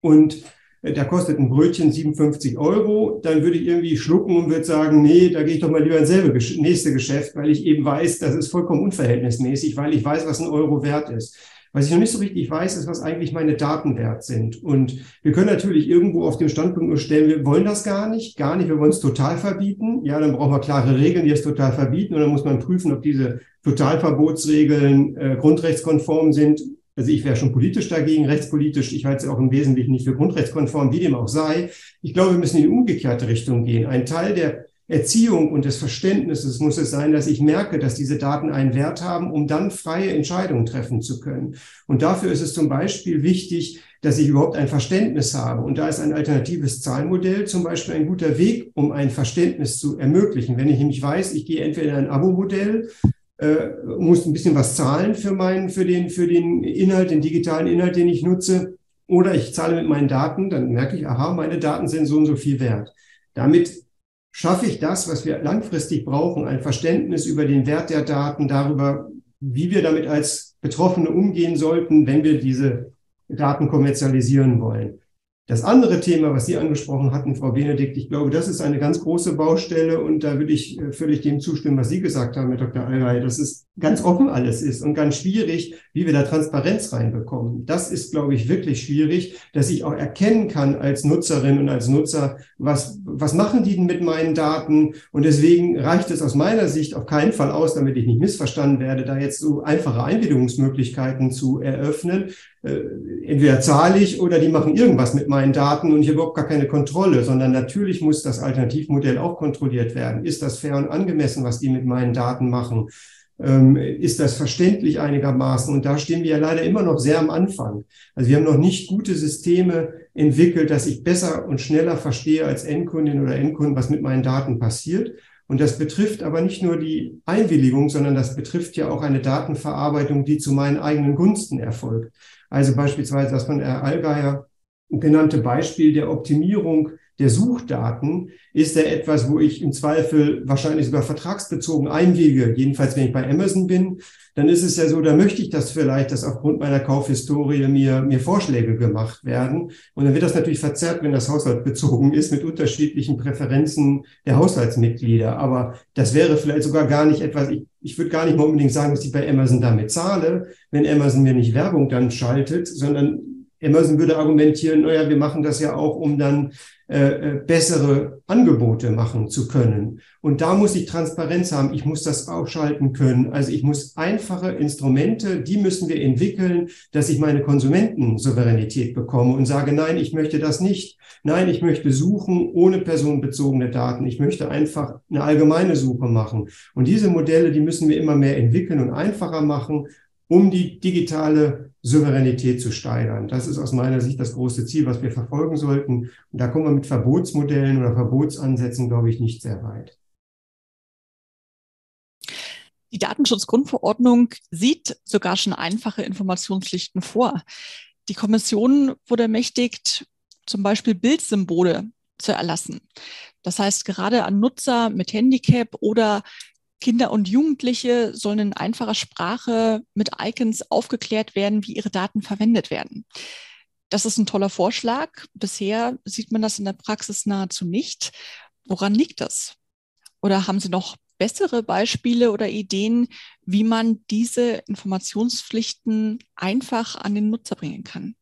und da kostet ein Brötchen 57 Euro, dann würde ich irgendwie schlucken und würde sagen, nee, da gehe ich doch mal lieber ins selbe nächste Geschäft, weil ich eben weiß, das ist vollkommen unverhältnismäßig, weil ich weiß, was ein Euro wert ist. Was ich noch nicht so richtig weiß, ist, was eigentlich meine Daten wert sind. Und wir können natürlich irgendwo auf dem Standpunkt nur stellen, wir wollen das gar nicht, gar nicht, wir wollen es total verbieten. Ja, dann brauchen wir klare Regeln, die es total verbieten. Und dann muss man prüfen, ob diese Totalverbotsregeln äh, grundrechtskonform sind also ich wäre schon politisch dagegen, rechtspolitisch. Ich halte es auch im Wesentlichen nicht für grundrechtskonform, wie dem auch sei. Ich glaube, wir müssen in die umgekehrte Richtung gehen. Ein Teil der Erziehung und des Verständnisses muss es sein, dass ich merke, dass diese Daten einen Wert haben, um dann freie Entscheidungen treffen zu können. Und dafür ist es zum Beispiel wichtig, dass ich überhaupt ein Verständnis habe. Und da ist ein alternatives Zahlmodell zum Beispiel ein guter Weg, um ein Verständnis zu ermöglichen. Wenn ich nämlich weiß, ich gehe entweder in ein Abo-Modell äh, muss ein bisschen was zahlen für meinen, für den, für den Inhalt, den digitalen Inhalt, den ich nutze. Oder ich zahle mit meinen Daten, dann merke ich, aha, meine Daten sind so und so viel wert. Damit schaffe ich das, was wir langfristig brauchen, ein Verständnis über den Wert der Daten, darüber, wie wir damit als Betroffene umgehen sollten, wenn wir diese Daten kommerzialisieren wollen. Das andere Thema, was Sie angesprochen hatten, Frau Benedikt, ich glaube, das ist eine ganz große Baustelle und da würde ich äh, völlig dem zustimmen, was Sie gesagt haben, Herr Dr. Allgeier, dass es ganz offen alles ist und ganz schwierig, wie wir da Transparenz reinbekommen. Das ist, glaube ich, wirklich schwierig, dass ich auch erkennen kann als Nutzerin und als Nutzer, was, was machen die denn mit meinen Daten? Und deswegen reicht es aus meiner Sicht auf keinen Fall aus, damit ich nicht missverstanden werde, da jetzt so einfache Einwilligungsmöglichkeiten zu eröffnen, äh, entweder zahle ich oder die machen irgendwas mit meinen Daten und ich habe überhaupt gar keine Kontrolle, sondern natürlich muss das Alternativmodell auch kontrolliert werden. Ist das fair und angemessen, was die mit meinen Daten machen? Ähm, ist das verständlich einigermaßen? Und da stehen wir ja leider immer noch sehr am Anfang. Also wir haben noch nicht gute Systeme entwickelt, dass ich besser und schneller verstehe als Endkundin oder Endkunden, was mit meinen Daten passiert. Und das betrifft aber nicht nur die Einwilligung, sondern das betrifft ja auch eine Datenverarbeitung, die zu meinen eigenen Gunsten erfolgt. Also beispielsweise das von Herr Allgeier genannte Beispiel der Optimierung der Suchdaten ist ja etwas, wo ich im Zweifel wahrscheinlich sogar vertragsbezogen einwiege. Jedenfalls, wenn ich bei Amazon bin, dann ist es ja so, da möchte ich das vielleicht, dass aufgrund meiner Kaufhistorie mir, mir Vorschläge gemacht werden. Und dann wird das natürlich verzerrt, wenn das haushaltsbezogen ist mit unterschiedlichen Präferenzen der Haushaltsmitglieder. Aber das wäre vielleicht sogar gar nicht etwas, ich, ich würde gar nicht mal unbedingt sagen, dass ich bei Amazon damit zahle, wenn Amazon mir nicht Werbung dann schaltet, sondern Emerson würde argumentieren, naja, wir machen das ja auch, um dann äh, äh, bessere Angebote machen zu können. Und da muss ich Transparenz haben. Ich muss das ausschalten können. Also ich muss einfache Instrumente, die müssen wir entwickeln, dass ich meine Konsumentensouveränität bekomme und sage, nein, ich möchte das nicht. Nein, ich möchte suchen ohne personenbezogene Daten. Ich möchte einfach eine allgemeine Suche machen. Und diese Modelle, die müssen wir immer mehr entwickeln und einfacher machen, um die digitale Souveränität zu steigern. Das ist aus meiner Sicht das große Ziel, was wir verfolgen sollten. Und da kommen wir mit Verbotsmodellen oder Verbotsansätzen, glaube ich, nicht sehr weit. Die Datenschutzgrundverordnung sieht sogar schon einfache Informationspflichten vor. Die Kommission wurde ermächtigt, zum Beispiel Bildsymbole zu erlassen. Das heißt, gerade an Nutzer mit Handicap oder Kinder und Jugendliche sollen in einfacher Sprache mit Icons aufgeklärt werden, wie ihre Daten verwendet werden. Das ist ein toller Vorschlag. Bisher sieht man das in der Praxis nahezu nicht. Woran liegt das? Oder haben Sie noch bessere Beispiele oder Ideen, wie man diese Informationspflichten einfach an den Nutzer bringen kann?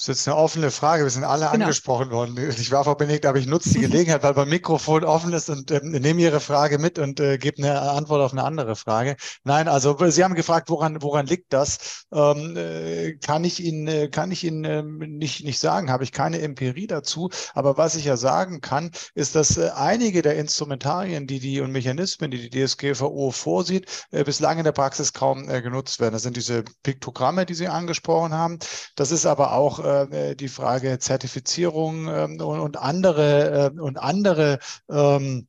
Das ist jetzt eine offene Frage. Wir sind alle genau. angesprochen worden. Ich war Benedikt, aber ich nutze die Gelegenheit, weil beim Mikrofon offen ist und äh, nehme Ihre Frage mit und äh, gebe eine Antwort auf eine andere Frage. Nein, also Sie haben gefragt, woran, woran liegt das? Ähm, äh, kann ich Ihnen, äh, kann ich Ihnen äh, nicht, nicht sagen, habe ich keine Empirie dazu. Aber was ich ja sagen kann, ist, dass äh, einige der Instrumentarien, die die und Mechanismen, die die DSGVO vorsieht, äh, bislang in der Praxis kaum genutzt werden. Das sind diese Piktogramme, die Sie angesprochen haben. Das ist aber auch äh, die Frage Zertifizierung ähm, und, andere und andere ähm,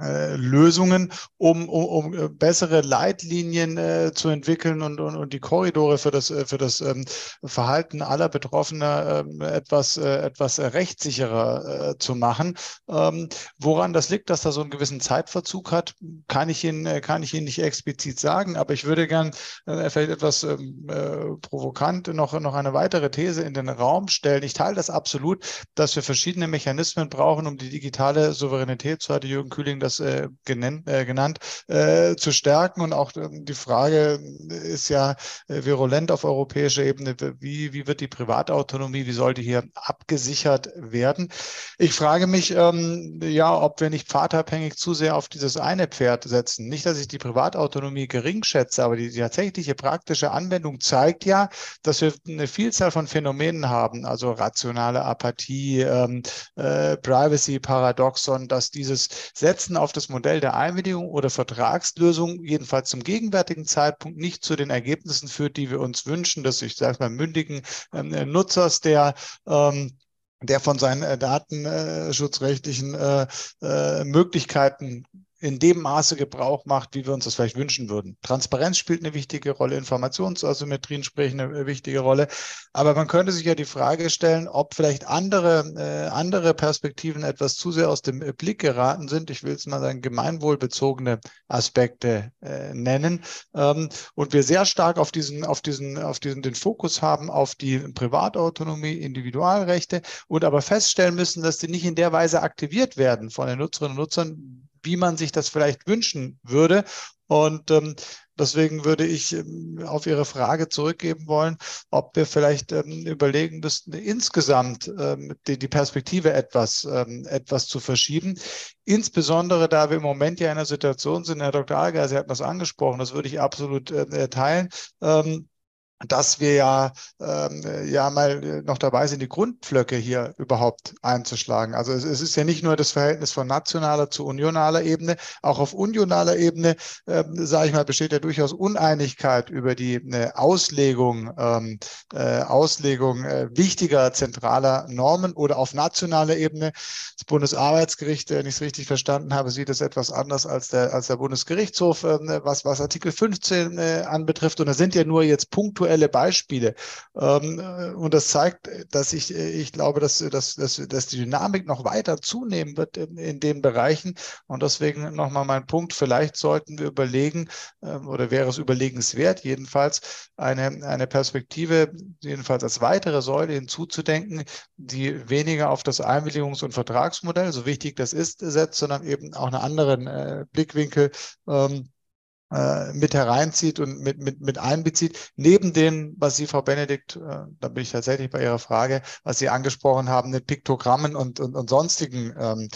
äh, Lösungen, um, um, um äh, bessere Leitlinien äh, zu entwickeln und, und, und die Korridore für das, äh, für das ähm, Verhalten aller Betroffener ähm, etwas, äh, etwas rechtssicherer äh, zu machen. Ähm, woran das liegt, dass da so einen gewissen Zeitverzug hat, kann ich Ihnen, kann ich Ihnen nicht explizit sagen, aber ich würde gern vielleicht etwas ähm, provokant noch, noch eine weitere These in den Raum stellen. Ich teile das absolut, dass wir verschiedene Mechanismen brauchen, um die digitale Souveränität, so hatte Jürgen Kühling das das äh, genannt, äh, genannt äh, zu stärken. Und auch ähm, die Frage ist ja äh, virulent auf europäischer Ebene, wie, wie wird die Privatautonomie, wie soll die hier abgesichert werden? Ich frage mich, ähm, ja, ob wir nicht pfadabhängig zu sehr auf dieses eine Pferd setzen. Nicht, dass ich die Privatautonomie gering schätze, aber die, die tatsächliche praktische Anwendung zeigt ja, dass wir eine Vielzahl von Phänomenen haben, also rationale Apathie, ähm, äh, Privacy-Paradoxon, dass dieses Setzen auf das Modell der Einwilligung oder Vertragslösung jedenfalls zum gegenwärtigen Zeitpunkt nicht zu den Ergebnissen führt, die wir uns wünschen, dass ich sage mal mündigen ähm, Nutzers, der ähm, der von seinen äh, datenschutzrechtlichen äh, äh, Möglichkeiten in dem Maße Gebrauch macht, wie wir uns das vielleicht wünschen würden. Transparenz spielt eine wichtige Rolle, Informationsasymmetrien sprechen eine wichtige Rolle. Aber man könnte sich ja die Frage stellen, ob vielleicht andere, äh, andere Perspektiven etwas zu sehr aus dem Blick geraten sind. Ich will es mal sagen, gemeinwohlbezogene Aspekte äh, nennen. Ähm, und wir sehr stark auf diesen, auf diesen, auf diesen, den Fokus haben auf die Privatautonomie, Individualrechte und aber feststellen müssen, dass die nicht in der Weise aktiviert werden von den Nutzerinnen und Nutzern, wie man sich das vielleicht wünschen würde. Und ähm, deswegen würde ich ähm, auf Ihre Frage zurückgeben wollen, ob wir vielleicht ähm, überlegen müssten, insgesamt ähm, die, die, Perspektive etwas, ähm, etwas zu verschieben. Insbesondere, da wir im Moment ja in einer Situation sind, Herr Dr. Alger, Sie hatten das angesprochen, das würde ich absolut äh, teilen. Dass wir ja, ähm, ja mal noch dabei sind, die Grundpflöcke hier überhaupt einzuschlagen. Also es, es, ist ja nicht nur das Verhältnis von nationaler zu unionaler Ebene, auch auf unionaler Ebene, äh, sage ich mal, besteht ja durchaus Uneinigkeit über die äh, Auslegung, ähm, äh, Auslegung äh, wichtiger zentraler Normen oder auf nationaler Ebene. Das Bundesarbeitsgericht, wenn ich es richtig verstanden habe, sieht es etwas anders als der, als der Bundesgerichtshof, äh, was, was Artikel 15 äh, anbetrifft. Und da sind ja nur jetzt punktuell aktuelle Beispiele. Ähm, äh, und das zeigt, dass ich, äh, ich glaube, dass, dass, dass, dass die Dynamik noch weiter zunehmen wird in, in den Bereichen. Und deswegen nochmal mein Punkt, vielleicht sollten wir überlegen, ähm, oder wäre es überlegenswert, jedenfalls eine, eine Perspektive, jedenfalls als weitere Säule hinzuzudenken, die weniger auf das Einwilligungs- und Vertragsmodell, so wichtig das ist, setzt, sondern eben auch einen anderen äh, Blickwinkel ähm, äh, mit hereinzieht und mit, mit, mit einbezieht. Neben dem, was Sie, Frau Benedikt, äh, da bin ich tatsächlich bei Ihrer Frage, was Sie angesprochen haben, mit Piktogrammen und, und, und sonstigen ähm,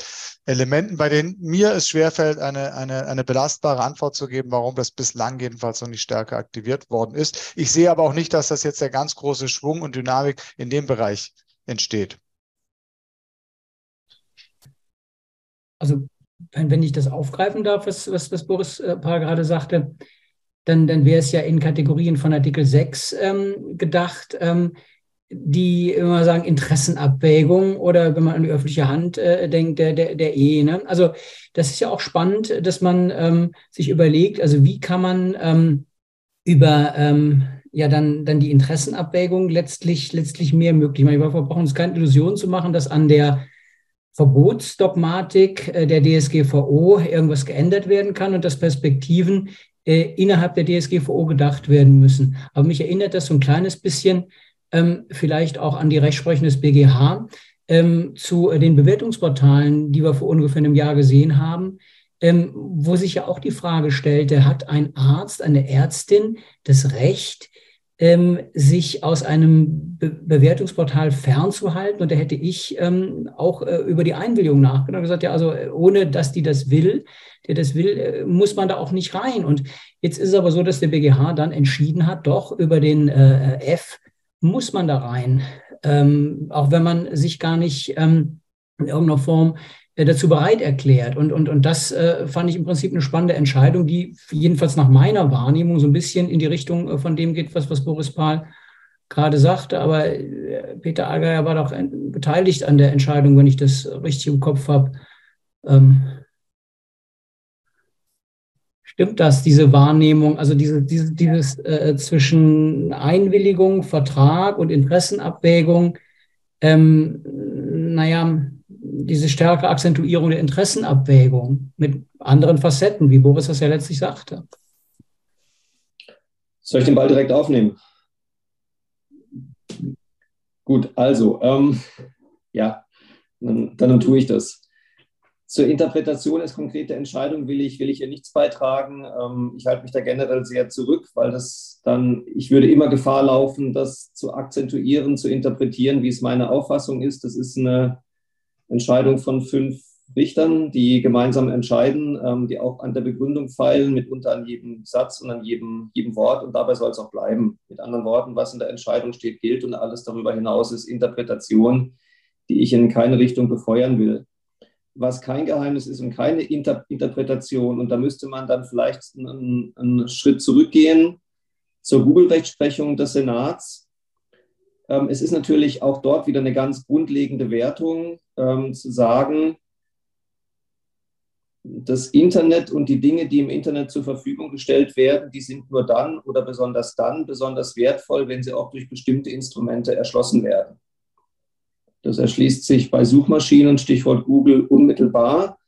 Elementen, bei denen mir es schwerfällt, eine, eine, eine belastbare Antwort zu geben, warum das bislang jedenfalls noch nicht stärker aktiviert worden ist. Ich sehe aber auch nicht, dass das jetzt der ganz große Schwung und Dynamik in dem Bereich entsteht. Also wenn, ich das aufgreifen darf, was, was, was Boris äh, Paar gerade sagte, dann, dann wäre es ja in Kategorien von Artikel 6 ähm, gedacht, ähm, die immer sagen Interessenabwägung oder wenn man an die öffentliche Hand äh, denkt, der, der, der Ehe. Ne? Also das ist ja auch spannend, dass man ähm, sich überlegt, also wie kann man ähm, über ähm, ja dann, dann die Interessenabwägung letztlich, letztlich mehr möglich machen. Wir brauchen uns keine Illusion zu machen, dass an der Verbotsdogmatik äh, der DSGVO irgendwas geändert werden kann und dass Perspektiven äh, innerhalb der DSGVO gedacht werden müssen. Aber mich erinnert das so ein kleines bisschen ähm, vielleicht auch an die Rechtsprechung des BGH ähm, zu äh, den Bewertungsportalen, die wir vor ungefähr einem Jahr gesehen haben, ähm, wo sich ja auch die Frage stellte, hat ein Arzt, eine Ärztin das Recht, ähm, sich aus einem Be Bewertungsportal fernzuhalten. Und da hätte ich ähm, auch äh, über die Einwilligung nachgedacht und gesagt, ja, also äh, ohne dass die das will, der das will, äh, muss man da auch nicht rein. Und jetzt ist es aber so, dass der BGH dann entschieden hat, doch über den äh, F muss man da rein. Ähm, auch wenn man sich gar nicht ähm, in irgendeiner Form äh, dazu bereit erklärt. Und, und, und das äh, fand ich im Prinzip eine spannende Entscheidung, die jedenfalls nach meiner Wahrnehmung so ein bisschen in die Richtung äh, von dem geht, was, was Boris Pahl gerade sagte. Aber äh, Peter Allgeier war doch beteiligt an der Entscheidung, wenn ich das richtig im Kopf habe. Ähm, stimmt das, diese Wahrnehmung, also diese, diese, dieses äh, zwischen Einwilligung, Vertrag und Interessenabwägung? Ähm, naja, diese stärkere Akzentuierung der Interessenabwägung mit anderen Facetten, wie Boris das ja letztlich sagte. Soll ich den Ball direkt aufnehmen? Gut, also, ähm, ja, dann, dann tue ich das. Zur Interpretation als konkrete Entscheidung will ich, will ich hier nichts beitragen. Ähm, ich halte mich da generell sehr zurück, weil das dann, ich würde immer Gefahr laufen, das zu akzentuieren, zu interpretieren, wie es meine Auffassung ist. Das ist eine Entscheidung von fünf Richtern, die gemeinsam entscheiden, ähm, die auch an der Begründung feilen, mitunter an jedem Satz und an jedem, jedem Wort. Und dabei soll es auch bleiben. Mit anderen Worten, was in der Entscheidung steht, gilt und alles darüber hinaus ist Interpretation, die ich in keine Richtung befeuern will. Was kein Geheimnis ist und keine Inter Interpretation. Und da müsste man dann vielleicht einen, einen Schritt zurückgehen zur Google-Rechtsprechung des Senats es ist natürlich auch dort wieder eine ganz grundlegende Wertung ähm, zu sagen, das Internet und die Dinge, die im Internet zur Verfügung gestellt werden, die sind nur dann oder besonders dann besonders wertvoll, wenn sie auch durch bestimmte Instrumente erschlossen werden. Das erschließt sich bei Suchmaschinen, Stichwort Google, unmittelbar.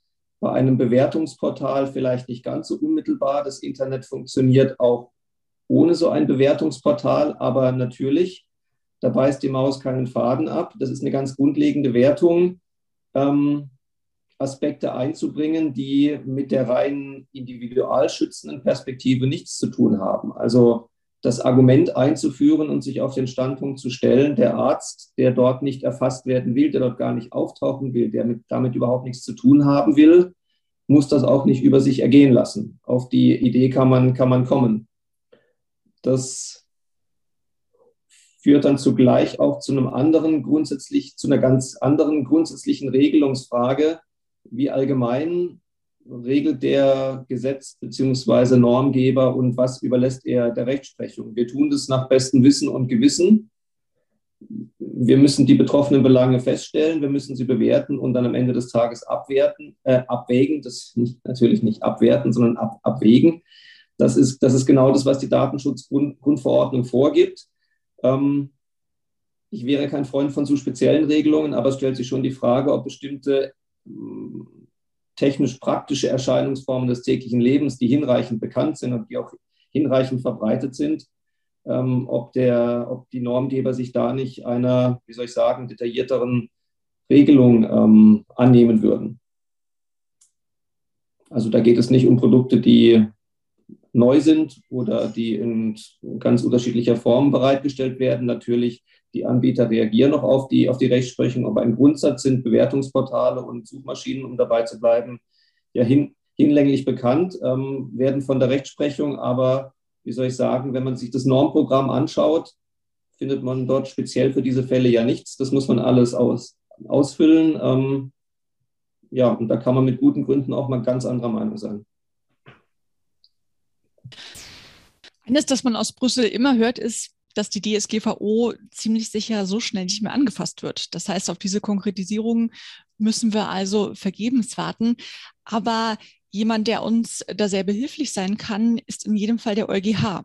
Bei einem Bewertungsportal vielleicht nicht ganz so unmittelbar. Das Internet funktioniert auch ohne so ein Bewertungsportal, aber natürlich da beißt die Maus keinen Faden ab. Das ist eine ganz grundlegende Wertung, ähm, Aspekte einzubringen, die mit der rein individualschützenden Perspektive nichts zu tun haben. Also das Argument einzuführen und sich auf den Standpunkt zu stellen, der Arzt, der dort nicht erfasst werden will, der dort gar nicht auftauchen will, der mit, damit überhaupt nichts zu tun haben will, muss das auch nicht über sich ergehen lassen. Auf die Idee kann man, kann man kommen. Das führt dann zugleich auch zu einem anderen grundsätzlich, zu einer ganz anderen grundsätzlichen Regelungsfrage, wie allgemein regelt der Gesetz- bzw. Normgeber und was überlässt er der Rechtsprechung. Wir tun das nach bestem Wissen und Gewissen. Wir müssen die betroffenen Belange feststellen, wir müssen sie bewerten und dann am Ende des Tages abwerten, äh, abwägen, das nicht, natürlich nicht abwerten, sondern ab, abwägen. Das ist, das ist genau das, was die Datenschutzgrundverordnung vorgibt. Ähm, ich wäre kein Freund von zu speziellen Regelungen, aber es stellt sich schon die Frage, ob bestimmte ähm, technisch praktische Erscheinungsformen des täglichen Lebens, die hinreichend bekannt sind und die auch hinreichend verbreitet sind, ähm, ob, der, ob die Normgeber sich da nicht einer, wie soll ich sagen, detaillierteren Regelung ähm, annehmen würden. Also da geht es nicht um Produkte, die neu sind oder die in ganz unterschiedlicher Form bereitgestellt werden. Natürlich, die Anbieter reagieren noch auf die, auf die Rechtsprechung, aber im Grundsatz sind Bewertungsportale und Suchmaschinen, um dabei zu bleiben, ja hin, hinlänglich bekannt, ähm, werden von der Rechtsprechung, aber wie soll ich sagen, wenn man sich das Normprogramm anschaut, findet man dort speziell für diese Fälle ja nichts. Das muss man alles aus, ausfüllen. Ähm, ja, und da kann man mit guten Gründen auch mal ganz anderer Meinung sein. Eines, das man aus Brüssel immer hört, ist, dass die DSGVO ziemlich sicher so schnell nicht mehr angefasst wird. Das heißt, auf diese Konkretisierung müssen wir also vergebens warten. Aber jemand, der uns da sehr behilflich sein kann, ist in jedem Fall der EuGH.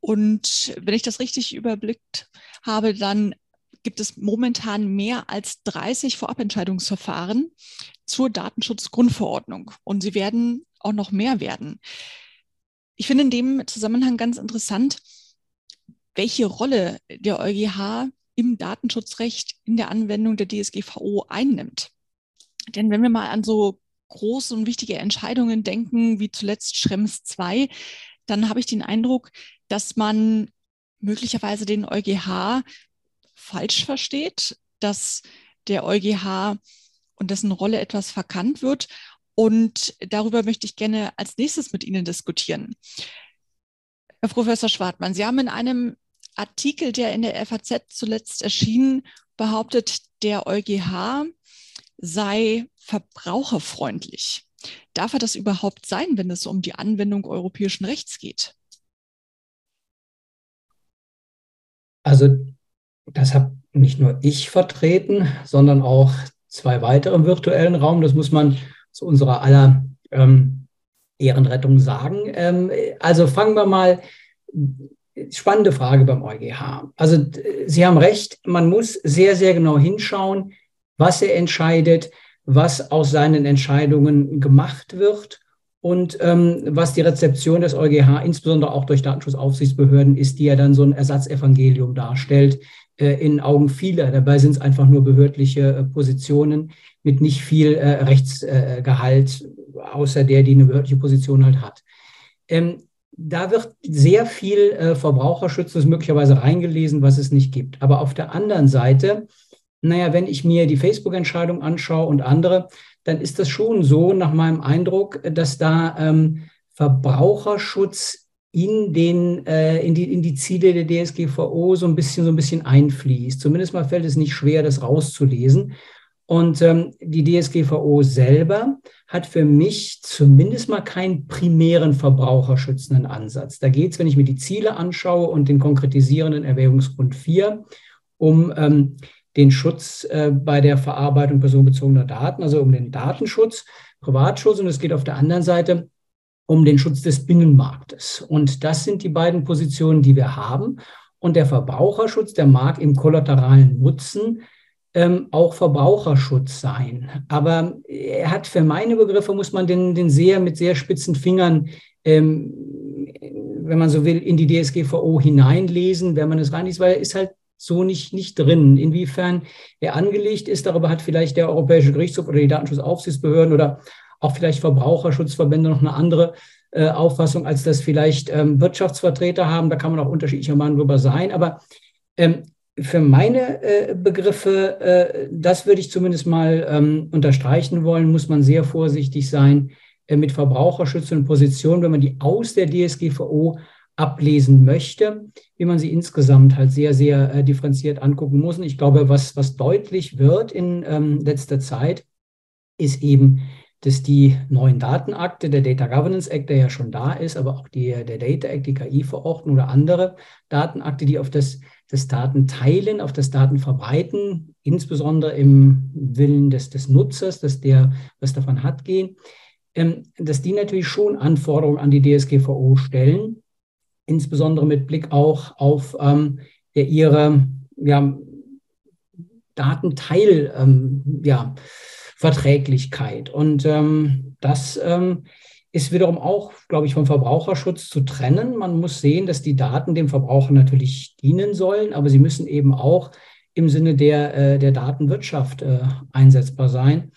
Und wenn ich das richtig überblickt habe, dann gibt es momentan mehr als 30 Vorabentscheidungsverfahren zur Datenschutzgrundverordnung. Und sie werden auch noch mehr werden. Ich finde in dem Zusammenhang ganz interessant, welche Rolle der EuGH im Datenschutzrecht in der Anwendung der DSGVO einnimmt. Denn wenn wir mal an so große und wichtige Entscheidungen denken, wie zuletzt Schrems 2, dann habe ich den Eindruck, dass man möglicherweise den EuGH falsch versteht, dass der EuGH und dessen Rolle etwas verkannt wird und darüber möchte ich gerne als nächstes mit Ihnen diskutieren. Herr Professor Schwartmann, Sie haben in einem Artikel, der in der FAZ zuletzt erschien, behauptet, der EuGH sei verbraucherfreundlich. Darf er das überhaupt sein, wenn es um die Anwendung europäischen Rechts geht? Also das habe nicht nur ich vertreten, sondern auch zwei weitere im virtuellen Raum. Das muss man zu unserer aller ähm, Ehrenrettung sagen. Ähm, also fangen wir mal, spannende Frage beim EuGH. Also Sie haben recht, man muss sehr, sehr genau hinschauen, was er entscheidet, was aus seinen Entscheidungen gemacht wird und ähm, was die Rezeption des EuGH, insbesondere auch durch Datenschutzaufsichtsbehörden, ist, die ja dann so ein Ersatzevangelium darstellt, äh, in Augen vieler. Dabei sind es einfach nur behördliche äh, Positionen mit nicht viel äh, Rechtsgehalt, außer der, die eine behördliche Position halt hat. Ähm, da wird sehr viel äh, Verbraucherschutz möglicherweise reingelesen, was es nicht gibt. Aber auf der anderen Seite, naja, wenn ich mir die Facebook-Entscheidung anschaue und andere, dann ist das schon so, nach meinem Eindruck, dass da ähm, Verbraucherschutz in, den, äh, in, die, in die Ziele der DSGVO so ein bisschen, so ein bisschen einfließt. Zumindest mal fällt es nicht schwer, das rauszulesen. Und ähm, die DSGVO selber hat für mich zumindest mal keinen primären verbraucherschützenden Ansatz. Da geht es, wenn ich mir die Ziele anschaue und den konkretisierenden Erwägungsgrund 4, um ähm, den Schutz äh, bei der Verarbeitung personenbezogener Daten, also um den Datenschutz, Privatschutz und es geht auf der anderen Seite um den Schutz des Binnenmarktes. Und das sind die beiden Positionen, die wir haben. Und der Verbraucherschutz, der mag im kollateralen Nutzen ähm, auch Verbraucherschutz sein. Aber er hat für meine Begriffe, muss man den, den sehr mit sehr spitzen Fingern, ähm, wenn man so will, in die DSGVO hineinlesen, wenn man es reinliest, weil er ist halt so nicht, nicht drin. Inwiefern er angelegt ist, darüber hat vielleicht der Europäische Gerichtshof oder die Datenschutzaufsichtsbehörden oder auch vielleicht Verbraucherschutzverbände noch eine andere äh, Auffassung, als das vielleicht ähm, Wirtschaftsvertreter haben. Da kann man auch unterschiedlicher Meinung drüber sein. Aber ähm, für meine äh, Begriffe, äh, das würde ich zumindest mal ähm, unterstreichen wollen, muss man sehr vorsichtig sein äh, mit verbraucherschützenden Positionen, wenn man die aus der DSGVO ablesen möchte, wie man sie insgesamt halt sehr, sehr äh, differenziert angucken muss. Und ich glaube, was, was deutlich wird in ähm, letzter Zeit, ist eben, dass die neuen Datenakte, der Data Governance Act, der ja schon da ist, aber auch die, der Data Act, die KI-Verordnung oder andere Datenakte, die auf das, das Datenteilen, auf das Datenverbreiten, insbesondere im Willen des, des Nutzers, dass der was davon hat, gehen, ähm, dass die natürlich schon Anforderungen an die DSGVO stellen, insbesondere mit Blick auch auf ähm, der ihre ja, Datenteil, ähm, ja, Verträglichkeit. Und ähm, das ähm, ist wiederum auch, glaube ich, vom Verbraucherschutz zu trennen. Man muss sehen, dass die Daten dem Verbraucher natürlich dienen sollen, aber sie müssen eben auch im Sinne der, äh, der Datenwirtschaft äh, einsetzbar sein.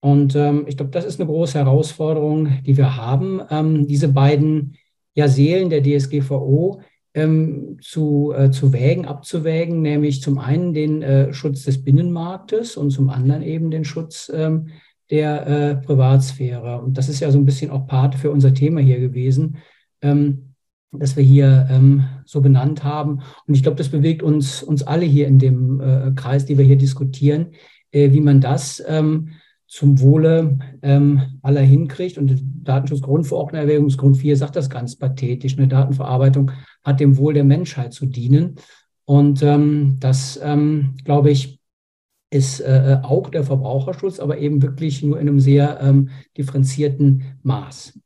Und ähm, ich glaube, das ist eine große Herausforderung, die wir haben, ähm, diese beiden ja, Seelen der DSGVO ähm, zu, äh, zu wägen, abzuwägen, nämlich zum einen den Schutz des Binnenmarktes und zum anderen eben den Schutz ähm, der äh, Privatsphäre. Und das ist ja so ein bisschen auch Part für unser Thema hier gewesen, ähm, dass wir hier ähm, so benannt haben. Und ich glaube, das bewegt uns, uns alle hier in dem äh, Kreis, die wir hier diskutieren, äh, wie man das ähm, zum Wohle ähm, aller hinkriegt. Und die Datenschutzgrundverordnung, Erwägungsgrund 4 sagt das ganz pathetisch. Eine Datenverarbeitung hat dem Wohl der Menschheit zu dienen. Und ähm, das, ähm, glaube ich, ist äh, äh, auch der Verbraucherschutz, aber eben wirklich nur in einem sehr ähm, differenzierten Maß.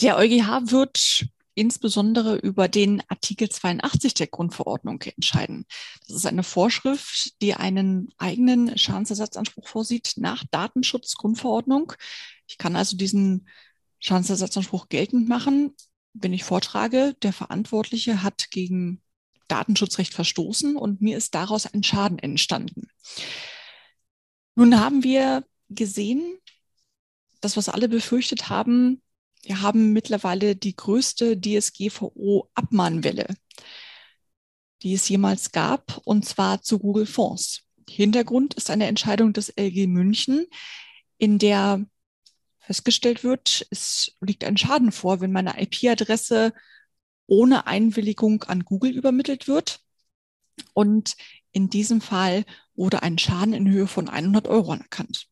Der EuGH wird insbesondere über den Artikel 82 der Grundverordnung entscheiden. Das ist eine Vorschrift, die einen eigenen Schadensersatzanspruch vorsieht nach Datenschutzgrundverordnung. Ich kann also diesen Schadensersatzanspruch geltend machen, wenn ich vortrage, der Verantwortliche hat gegen Datenschutzrecht verstoßen und mir ist daraus ein Schaden entstanden. Nun haben wir gesehen, das, was alle befürchtet haben, wir haben mittlerweile die größte DSGVO-Abmahnwelle, die es jemals gab, und zwar zu Google Fonds. Hintergrund ist eine Entscheidung des LG München, in der festgestellt wird, es liegt ein Schaden vor, wenn meine IP-Adresse ohne Einwilligung an Google übermittelt wird. Und in diesem Fall wurde ein Schaden in Höhe von 100 Euro anerkannt.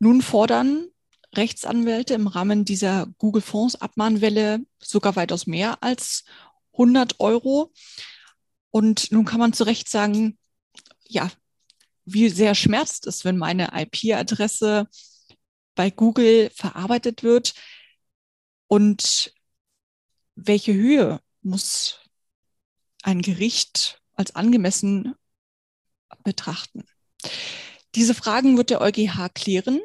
Nun fordern Rechtsanwälte im Rahmen dieser Google Fonds Abmahnwelle sogar weitaus mehr als 100 Euro. Und nun kann man zu Recht sagen, ja, wie sehr schmerzt es, wenn meine IP-Adresse bei Google verarbeitet wird und welche Höhe muss ein Gericht als angemessen betrachten. Diese Fragen wird der EuGH klären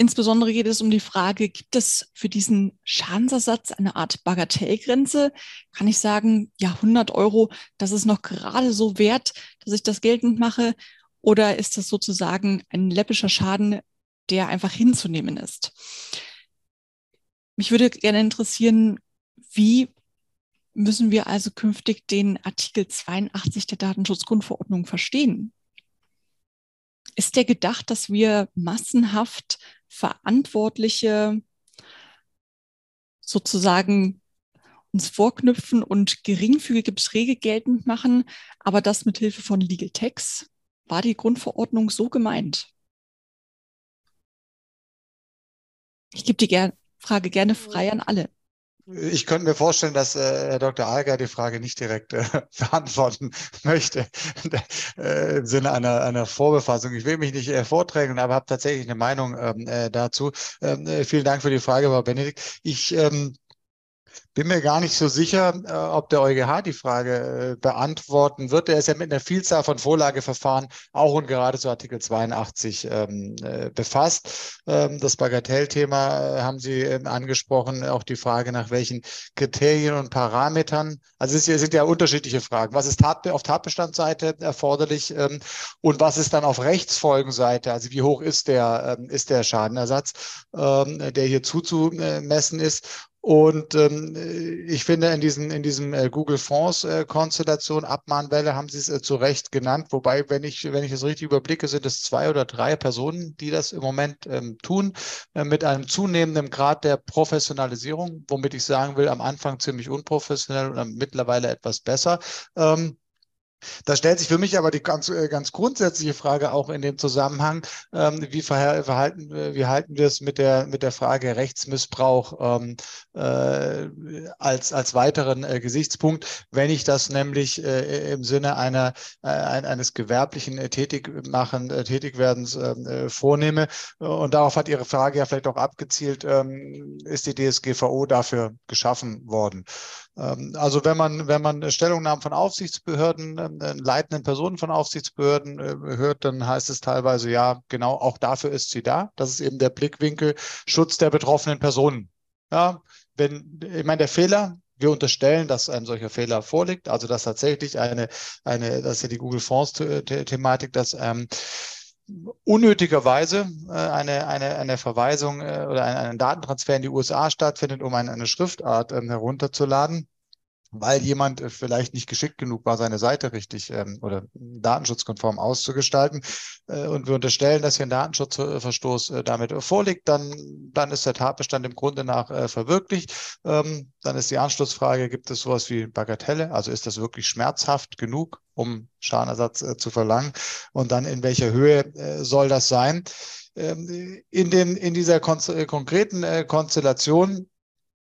Insbesondere geht es um die Frage, gibt es für diesen Schadensersatz eine Art Bagatellgrenze? Kann ich sagen, ja, 100 Euro, das ist noch gerade so wert, dass ich das geltend mache? Oder ist das sozusagen ein läppischer Schaden, der einfach hinzunehmen ist? Mich würde gerne interessieren, wie müssen wir also künftig den Artikel 82 der Datenschutzgrundverordnung verstehen? Ist der gedacht, dass wir massenhaft Verantwortliche sozusagen uns vorknüpfen und geringfügige Beträge geltend machen, aber das mit Hilfe von Legal Text? War die Grundverordnung so gemeint? Ich gebe die Frage gerne frei an alle. Ich könnte mir vorstellen, dass äh, Herr Dr. Alger die Frage nicht direkt äh, beantworten möchte, äh, im Sinne einer, einer Vorbefassung. Ich will mich nicht äh, vorträgen, aber habe tatsächlich eine Meinung ähm, äh, dazu. Ähm, äh, vielen Dank für die Frage, Frau Benedikt. Ich ähm, bin mir gar nicht so sicher, äh, ob der EuGH die Frage äh, beantworten wird. Er ist ja mit einer Vielzahl von Vorlageverfahren auch und gerade zu Artikel 82 ähm, äh, befasst. Ähm, das Bagatellthema haben Sie ähm, angesprochen, auch die Frage nach welchen Kriterien und Parametern. Also es sind ja unterschiedliche Fragen. Was ist Tat, auf Tatbestandsseite erforderlich ähm, und was ist dann auf Rechtsfolgenseite? Also wie hoch ist der, ähm, ist der Schadenersatz, ähm, der hier zuzumessen ist? Und ähm, ich finde, in, diesen, in diesem äh, Google Fonds-Konstellation, äh, Abmahnwelle, haben Sie es äh, zu Recht genannt. Wobei, wenn ich, wenn ich es richtig überblicke, sind es zwei oder drei Personen, die das im Moment ähm, tun, äh, mit einem zunehmenden Grad der Professionalisierung, womit ich sagen will, am Anfang ziemlich unprofessionell und mittlerweile etwas besser. Ähm, da stellt sich für mich aber die ganz, äh, ganz grundsätzliche Frage auch in dem Zusammenhang, ähm, wie, verhalten, wie halten wir es mit der, mit der Frage Rechtsmissbrauch ähm, äh, als, als weiteren äh, Gesichtspunkt, wenn ich das nämlich äh, im Sinne einer, äh, eines gewerblichen äh, Tätigmachen, Tätigwerdens ähm, vornehme. Und darauf hat Ihre Frage ja vielleicht auch abgezielt, ähm, ist die DSGVO dafür geschaffen worden? Ähm, also wenn man, wenn man Stellungnahmen von Aufsichtsbehörden, äh, leitenden Personen von Aufsichtsbehörden äh, hört, dann heißt es teilweise, ja, genau, auch dafür ist sie da. Das ist eben der Blickwinkel Schutz der betroffenen Personen. Ja, wenn, ich meine, der Fehler, wir unterstellen, dass ein solcher Fehler vorliegt, also dass tatsächlich eine, eine, das ist ja die Google Fonds-Thematik, dass ähm, unnötigerweise äh, eine, eine, eine Verweisung äh, oder ein, ein Datentransfer in die USA stattfindet, um eine, eine Schriftart ähm, herunterzuladen weil jemand äh, vielleicht nicht geschickt genug war, seine Seite richtig ähm, oder datenschutzkonform auszugestalten. Äh, und wir unterstellen, dass hier ein Datenschutzverstoß äh, damit vorliegt, dann, dann ist der Tatbestand im Grunde nach äh, verwirklicht. Ähm, dann ist die Anschlussfrage, gibt es sowas wie Bagatelle? Also ist das wirklich schmerzhaft genug, um Schadenersatz äh, zu verlangen? Und dann in welcher Höhe äh, soll das sein? Ähm, in, den, in dieser kon konkreten Konstellation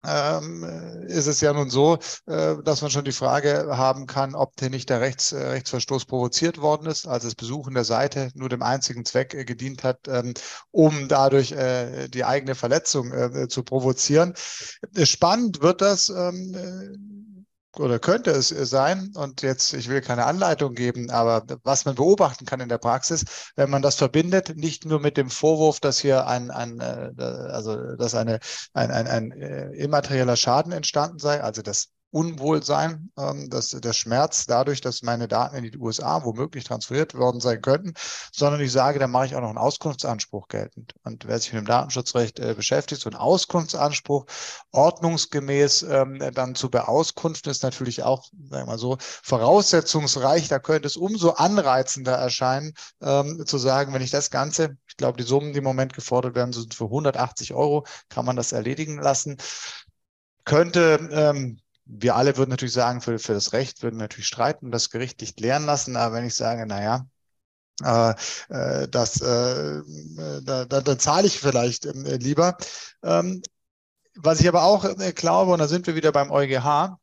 ähm, ist es ja nun so, äh, dass man schon die Frage haben kann, ob denn nicht der Rechts, äh, Rechtsverstoß provoziert worden ist, also das Besuchen der Seite nur dem einzigen Zweck äh, gedient hat, ähm, um dadurch äh, die eigene Verletzung äh, zu provozieren. Spannend wird das ähm, oder könnte es sein, und jetzt, ich will keine Anleitung geben, aber was man beobachten kann in der Praxis, wenn man das verbindet, nicht nur mit dem Vorwurf, dass hier ein, ein äh, also dass eine, ein, ein, ein äh, immaterieller Schaden entstanden sei, also das Unwohlsein, ähm, dass der Schmerz dadurch, dass meine Daten in die USA womöglich transferiert worden sein könnten, sondern ich sage, da mache ich auch noch einen Auskunftsanspruch geltend. Und wer sich mit dem Datenschutzrecht äh, beschäftigt, so ein Auskunftsanspruch ordnungsgemäß ähm, dann zu beauskunften, ist natürlich auch, sagen wir mal so, voraussetzungsreich. Da könnte es umso anreizender erscheinen, ähm, zu sagen, wenn ich das Ganze, ich glaube, die Summen, die im Moment gefordert werden, sind für 180 Euro, kann man das erledigen lassen könnte ähm, wir alle würden natürlich sagen, für, für das Recht würden wir natürlich streiten und das Gericht nicht klären lassen. Aber wenn ich sage, naja, äh, äh, das, äh, da, da, da zahle ich vielleicht äh, lieber. Ähm, was ich aber auch äh, glaube, und da sind wir wieder beim EuGH,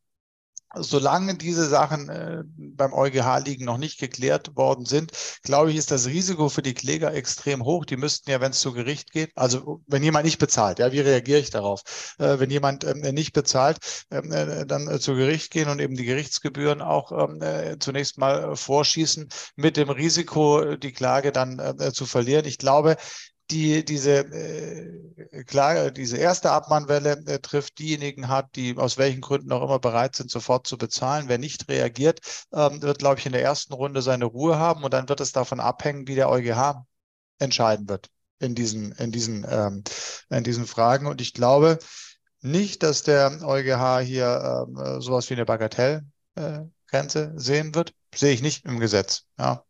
solange diese Sachen äh, beim EuGH liegen noch nicht geklärt worden sind, glaube ich, ist das Risiko für die Kläger extrem hoch. Die müssten ja, wenn es zu Gericht geht, also wenn jemand nicht bezahlt, ja, wie reagiere ich darauf? Äh, wenn jemand ähm, nicht bezahlt, ähm, äh, dann zu Gericht gehen und eben die Gerichtsgebühren auch ähm, äh, zunächst mal vorschießen mit dem Risiko, die Klage dann zu verlieren. Ich glaube, die diese äh, Klage, diese erste Abmahnwelle äh, trifft diejenigen hat, die aus welchen Gründen auch immer bereit sind, sofort zu bezahlen. Wer nicht reagiert, ähm, wird, glaube ich, in der ersten Runde seine Ruhe haben und dann wird es davon abhängen, wie der EuGH entscheiden wird in diesen, in diesen, ähm, in diesen Fragen. Und ich glaube nicht, dass der EuGH hier ähm, sowas wie eine Bagatellgrenze äh, sehen wird. Sehe ich nicht im Gesetz. Ja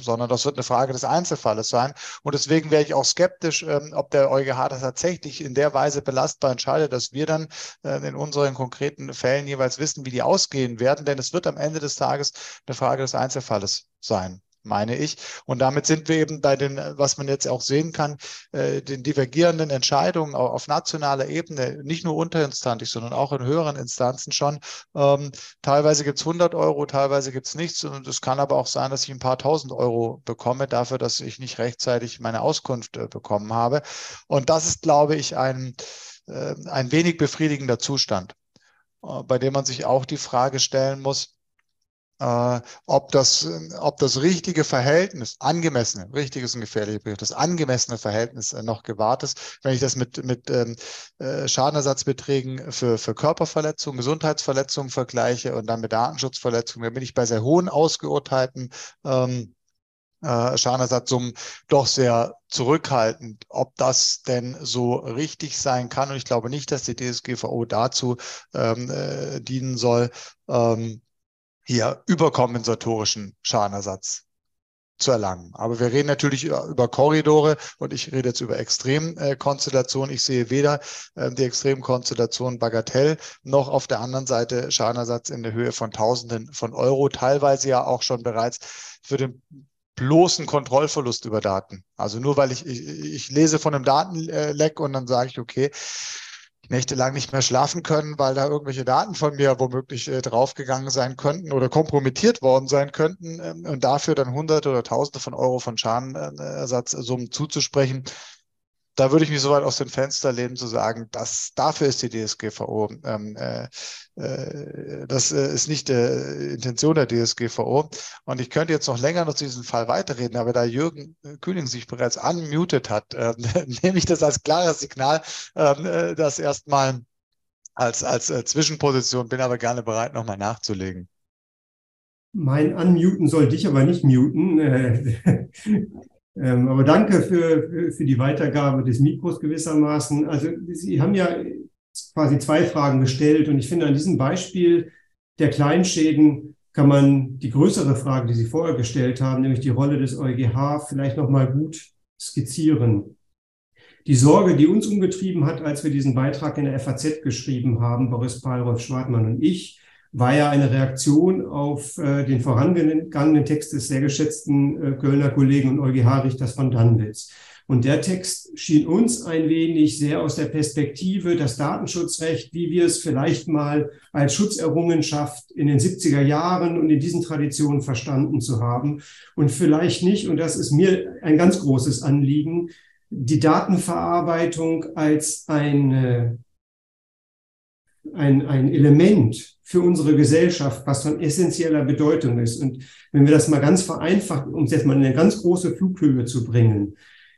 sondern das wird eine Frage des Einzelfalles sein. Und deswegen wäre ich auch skeptisch, ähm, ob der EuGH das tatsächlich in der Weise belastbar entscheidet, dass wir dann äh, in unseren konkreten Fällen jeweils wissen, wie die ausgehen werden. Denn es wird am Ende des Tages eine Frage des Einzelfalles sein meine ich. Und damit sind wir eben bei den, was man jetzt auch sehen kann, äh, den divergierenden Entscheidungen auf nationaler Ebene, nicht nur unterinstanzlich, sondern auch in höheren Instanzen schon. Ähm, teilweise gibt es 100 Euro, teilweise gibt es nichts. Und es kann aber auch sein, dass ich ein paar tausend Euro bekomme dafür, dass ich nicht rechtzeitig meine Auskunft äh, bekommen habe. Und das ist, glaube ich, ein, äh, ein wenig befriedigender Zustand, bei dem man sich auch die Frage stellen muss, äh, ob, das, ob das richtige Verhältnis, angemessene, richtig ist ein gefährlicher Begriff, das angemessene Verhältnis äh, noch gewahrt ist, wenn ich das mit, mit ähm, äh, Schadenersatzbeträgen für, für Körperverletzungen, Gesundheitsverletzungen vergleiche und dann mit Datenschutzverletzungen, dann bin ich bei sehr hohen ausgeurteilten ähm, äh, Schadenersatzsummen doch sehr zurückhaltend, ob das denn so richtig sein kann. Und ich glaube nicht, dass die DSGVO dazu ähm, äh, dienen soll, ähm, hier überkompensatorischen Schadenersatz zu erlangen. Aber wir reden natürlich über Korridore und ich rede jetzt über Extremkonstellationen. Ich sehe weder äh, die Extremkonstellation Bagatell noch auf der anderen Seite Schadenersatz in der Höhe von Tausenden von Euro, teilweise ja auch schon bereits für den bloßen Kontrollverlust über Daten. Also nur weil ich, ich, ich lese von einem Datenleck und dann sage ich, okay, nächtelang nicht mehr schlafen können, weil da irgendwelche Daten von mir womöglich äh, draufgegangen sein könnten oder kompromittiert worden sein könnten ähm, und dafür dann Hunderte oder Tausende von Euro von Schadenersatzsummen zuzusprechen, da würde ich mich so weit aus dem Fenster lehnen zu sagen, dass dafür ist die DSGVO. Ähm, äh, äh, das äh, ist nicht die Intention der DSGVO. Und ich könnte jetzt noch länger noch zu diesem Fall weiterreden, aber da Jürgen Kühling sich bereits unmuted hat, äh, nehme ich das als klares Signal, ähm, äh, das erstmal als, als äh, Zwischenposition, bin aber gerne bereit, nochmal nachzulegen. Mein Unmuten soll dich aber nicht muten. Ähm, aber danke für, für die Weitergabe des Mikros gewissermaßen. Also Sie haben ja quasi zwei Fragen gestellt und ich finde an diesem Beispiel der Kleinschäden kann man die größere Frage, die Sie vorher gestellt haben, nämlich die Rolle des EuGH, vielleicht nochmal gut skizzieren. Die Sorge, die uns umgetrieben hat, als wir diesen Beitrag in der FAZ geschrieben haben, Boris Paul, Rolf Schwartmann und ich, war ja eine Reaktion auf äh, den vorangegangenen Text des sehr geschätzten äh, Kölner Kollegen und EuGH-Richters von Danwitz. Und der Text schien uns ein wenig sehr aus der Perspektive, das Datenschutzrecht, wie wir es vielleicht mal als Schutzerrungenschaft in den 70er Jahren und in diesen Traditionen verstanden zu haben. Und vielleicht nicht, und das ist mir ein ganz großes Anliegen, die Datenverarbeitung als eine ein, ein Element für unsere Gesellschaft, was von essentieller Bedeutung ist. Und wenn wir das mal ganz vereinfacht, um es jetzt mal in eine ganz große Flughöhe zu bringen,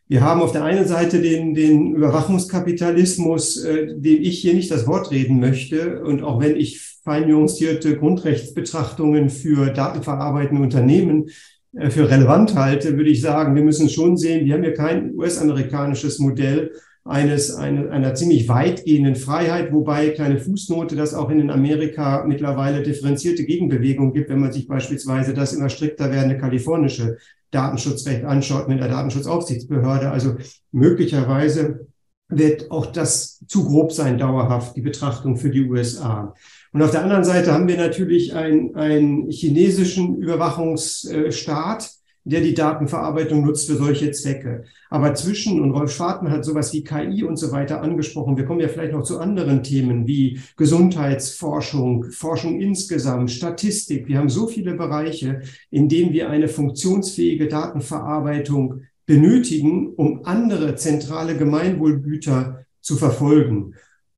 wir haben auf der einen Seite den, den Überwachungskapitalismus, äh, dem ich hier nicht das Wort reden möchte. Und auch wenn ich feinjustierte Grundrechtsbetrachtungen für datenverarbeitende Unternehmen äh, für relevant halte, würde ich sagen, wir müssen schon sehen, wir haben hier kein US-amerikanisches Modell, eines, eine, einer ziemlich weitgehenden Freiheit, wobei kleine Fußnote, dass auch in Amerika mittlerweile differenzierte Gegenbewegungen gibt, wenn man sich beispielsweise das immer strikter werdende kalifornische Datenschutzrecht anschaut mit der Datenschutzaufsichtsbehörde. Also möglicherweise wird auch das zu grob sein, dauerhaft, die Betrachtung für die USA. Und auf der anderen Seite haben wir natürlich einen, einen chinesischen Überwachungsstaat, der die Datenverarbeitung nutzt für solche Zwecke. Aber zwischen, und Rolf Schwartmann hat sowas wie KI und so weiter angesprochen, wir kommen ja vielleicht noch zu anderen Themen wie Gesundheitsforschung, Forschung insgesamt, Statistik. Wir haben so viele Bereiche, in denen wir eine funktionsfähige Datenverarbeitung benötigen, um andere zentrale Gemeinwohlgüter zu verfolgen.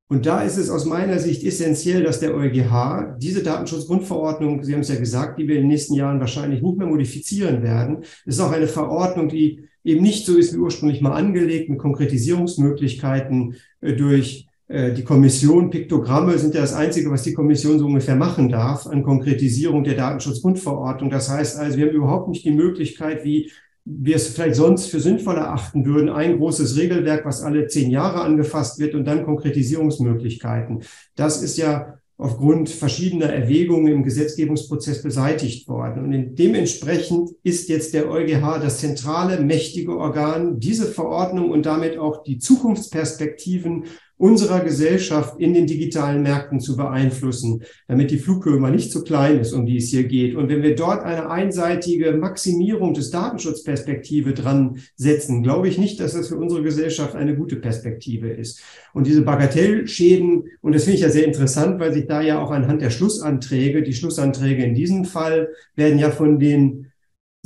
Und da ist es aus meiner Sicht essentiell, dass der EuGH diese Datenschutzgrundverordnung, Sie haben es ja gesagt, die wir in den nächsten Jahren wahrscheinlich nicht mehr modifizieren werden, ist auch eine Verordnung, die eben nicht so ist wie ursprünglich mal angelegt, mit Konkretisierungsmöglichkeiten äh, durch äh, die Kommission. Piktogramme sind ja das Einzige, was die Kommission so ungefähr machen darf an Konkretisierung der Datenschutzgrundverordnung. Das heißt also, wir haben überhaupt nicht die Möglichkeit, wie wir es vielleicht sonst für sinnvoll erachten würden, ein großes Regelwerk, was alle zehn Jahre angefasst wird und dann Konkretisierungsmöglichkeiten. Das ist ja aufgrund verschiedener Erwägungen im Gesetzgebungsprozess beseitigt worden. Und dementsprechend ist jetzt der EuGH das zentrale, mächtige Organ, diese Verordnung und damit auch die Zukunftsperspektiven unserer Gesellschaft in den digitalen Märkten zu beeinflussen, damit die Flughöhe mal nicht so klein ist, um die es hier geht. Und wenn wir dort eine einseitige Maximierung des Datenschutzperspektive dran setzen, glaube ich nicht, dass das für unsere Gesellschaft eine gute Perspektive ist. Und diese Bagatellschäden, und das finde ich ja sehr interessant, weil sich da ja auch anhand der Schlussanträge, die Schlussanträge in diesem Fall werden ja von den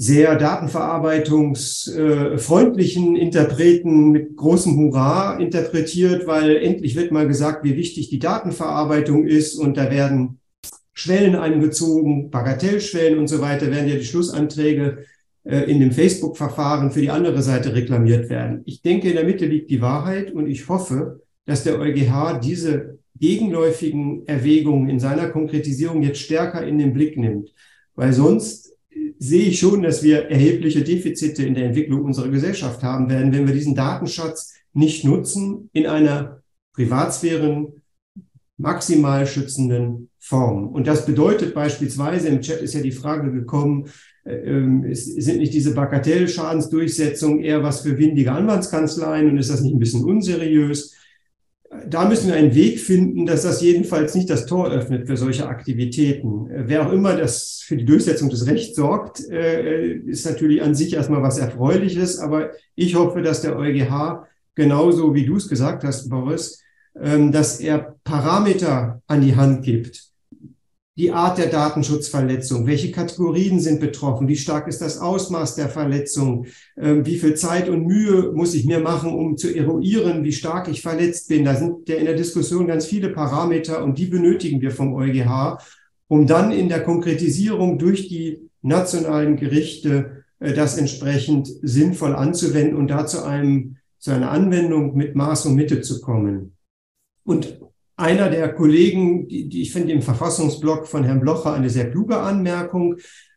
sehr datenverarbeitungsfreundlichen Interpreten mit großem Hurra interpretiert, weil endlich wird mal gesagt, wie wichtig die Datenverarbeitung ist und da werden Schwellen eingezogen, Bagatellschwellen und so weiter, werden ja die Schlussanträge äh, in dem Facebook-Verfahren für die andere Seite reklamiert werden. Ich denke, in der Mitte liegt die Wahrheit und ich hoffe, dass der EuGH diese gegenläufigen Erwägungen in seiner Konkretisierung jetzt stärker in den Blick nimmt, weil sonst sehe ich schon, dass wir erhebliche Defizite in der Entwicklung unserer Gesellschaft haben werden, wenn wir diesen Datenschatz nicht nutzen in einer Privatsphären maximal schützenden Form. Und das bedeutet beispielsweise, im Chat ist ja die Frage gekommen, äh, ähm, sind nicht diese Bagatellschadensdurchsetzungen eher was für windige Anwaltskanzleien und ist das nicht ein bisschen unseriös? Da müssen wir einen Weg finden, dass das jedenfalls nicht das Tor öffnet für solche Aktivitäten. Äh, wer auch immer das für die Durchsetzung des Rechts sorgt, äh, ist natürlich an sich erstmal was Erfreuliches. Aber ich hoffe, dass der EuGH genauso wie du es gesagt hast, Boris, ähm, dass er Parameter an die Hand gibt, die Art der Datenschutzverletzung, welche Kategorien sind betroffen, wie stark ist das Ausmaß der Verletzung, ähm, wie viel Zeit und Mühe muss ich mir machen, um zu eruieren, wie stark ich verletzt bin. Da sind ja in der Diskussion ganz viele Parameter und die benötigen wir vom EuGH, um dann in der Konkretisierung durch die nationalen Gerichte äh, das entsprechend sinnvoll anzuwenden und da zu einem zu einer Anwendung mit Maß und Mitte zu kommen. Und einer der Kollegen, die, die ich finde im Verfassungsblock von Herrn Blocher eine sehr kluge Anmerkung,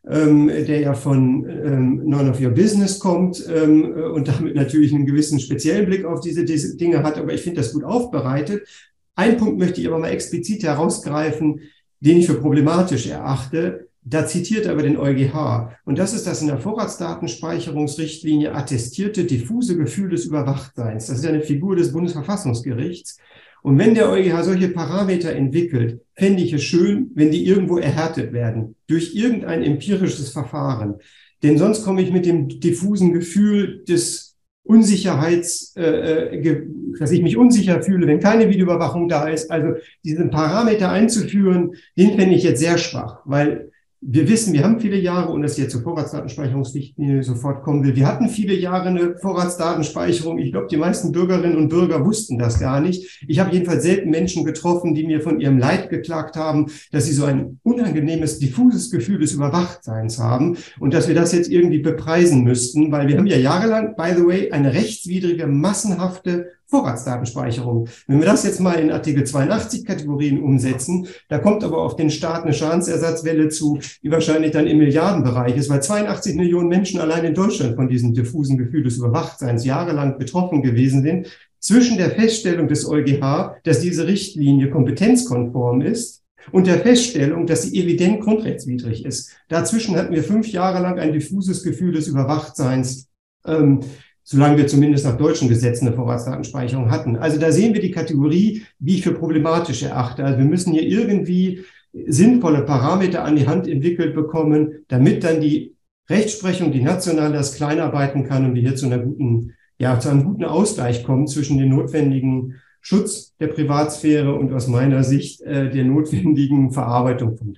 ähm, der ja von ähm, None of Your Business kommt ähm, und damit natürlich einen gewissen speziellen Blick auf diese, diese Dinge hat, aber ich finde das gut aufbereitet. Ein Punkt möchte ich aber mal explizit herausgreifen, den ich für problematisch erachte. Da zitiert aber den EuGH. Und das ist das in der Vorratsdatenspeicherungsrichtlinie attestierte diffuse Gefühl des Überwachtseins. Das ist eine Figur des Bundesverfassungsgerichts. Und wenn der EuGH solche Parameter entwickelt, fände ich es schön, wenn die irgendwo erhärtet werden durch irgendein empirisches Verfahren. Denn sonst komme ich mit dem diffusen Gefühl des Unsicherheits, äh, äh dass ich mich unsicher fühle, wenn keine Videoüberwachung da ist. Also diesen Parameter einzuführen, den fände ich jetzt sehr schwach, weil wir wissen, wir haben viele Jahre, und dass jetzt zur Vorratsdatenspeicherungsrichtlinie sofort kommen will, wir hatten viele Jahre eine Vorratsdatenspeicherung. Ich glaube, die meisten Bürgerinnen und Bürger wussten das gar nicht. Ich habe jedenfalls selten Menschen getroffen, die mir von ihrem Leid geklagt haben, dass sie so ein unangenehmes, diffuses Gefühl des Überwachtseins haben und dass wir das jetzt irgendwie bepreisen müssten, weil wir haben ja jahrelang, by the way, eine rechtswidrige, massenhafte Vorratsdatenspeicherung. Wenn wir das jetzt mal in Artikel 82 Kategorien umsetzen, da kommt aber auf den Staat eine Schadensersatzwelle zu, die wahrscheinlich dann im Milliardenbereich ist, weil 82 Millionen Menschen allein in Deutschland von diesem diffusen Gefühl des Überwachtseins jahrelang betroffen gewesen sind. Zwischen der Feststellung des EuGH, dass diese Richtlinie kompetenzkonform ist, und der Feststellung, dass sie evident grundrechtswidrig ist. Dazwischen hatten wir fünf Jahre lang ein diffuses Gefühl des Überwachtseins. Ähm, solange wir zumindest nach deutschen Gesetzen eine Vorratsdatenspeicherung hatten. Also da sehen wir die Kategorie, wie ich für problematisch erachte. Also wir müssen hier irgendwie sinnvolle Parameter an die Hand entwickelt bekommen, damit dann die Rechtsprechung, die national das kleinarbeiten kann und wir hier zu einer guten, ja, zu einem guten Ausgleich kommen zwischen den notwendigen Schutz der Privatsphäre und aus meiner Sicht äh, der notwendigen Verarbeitung von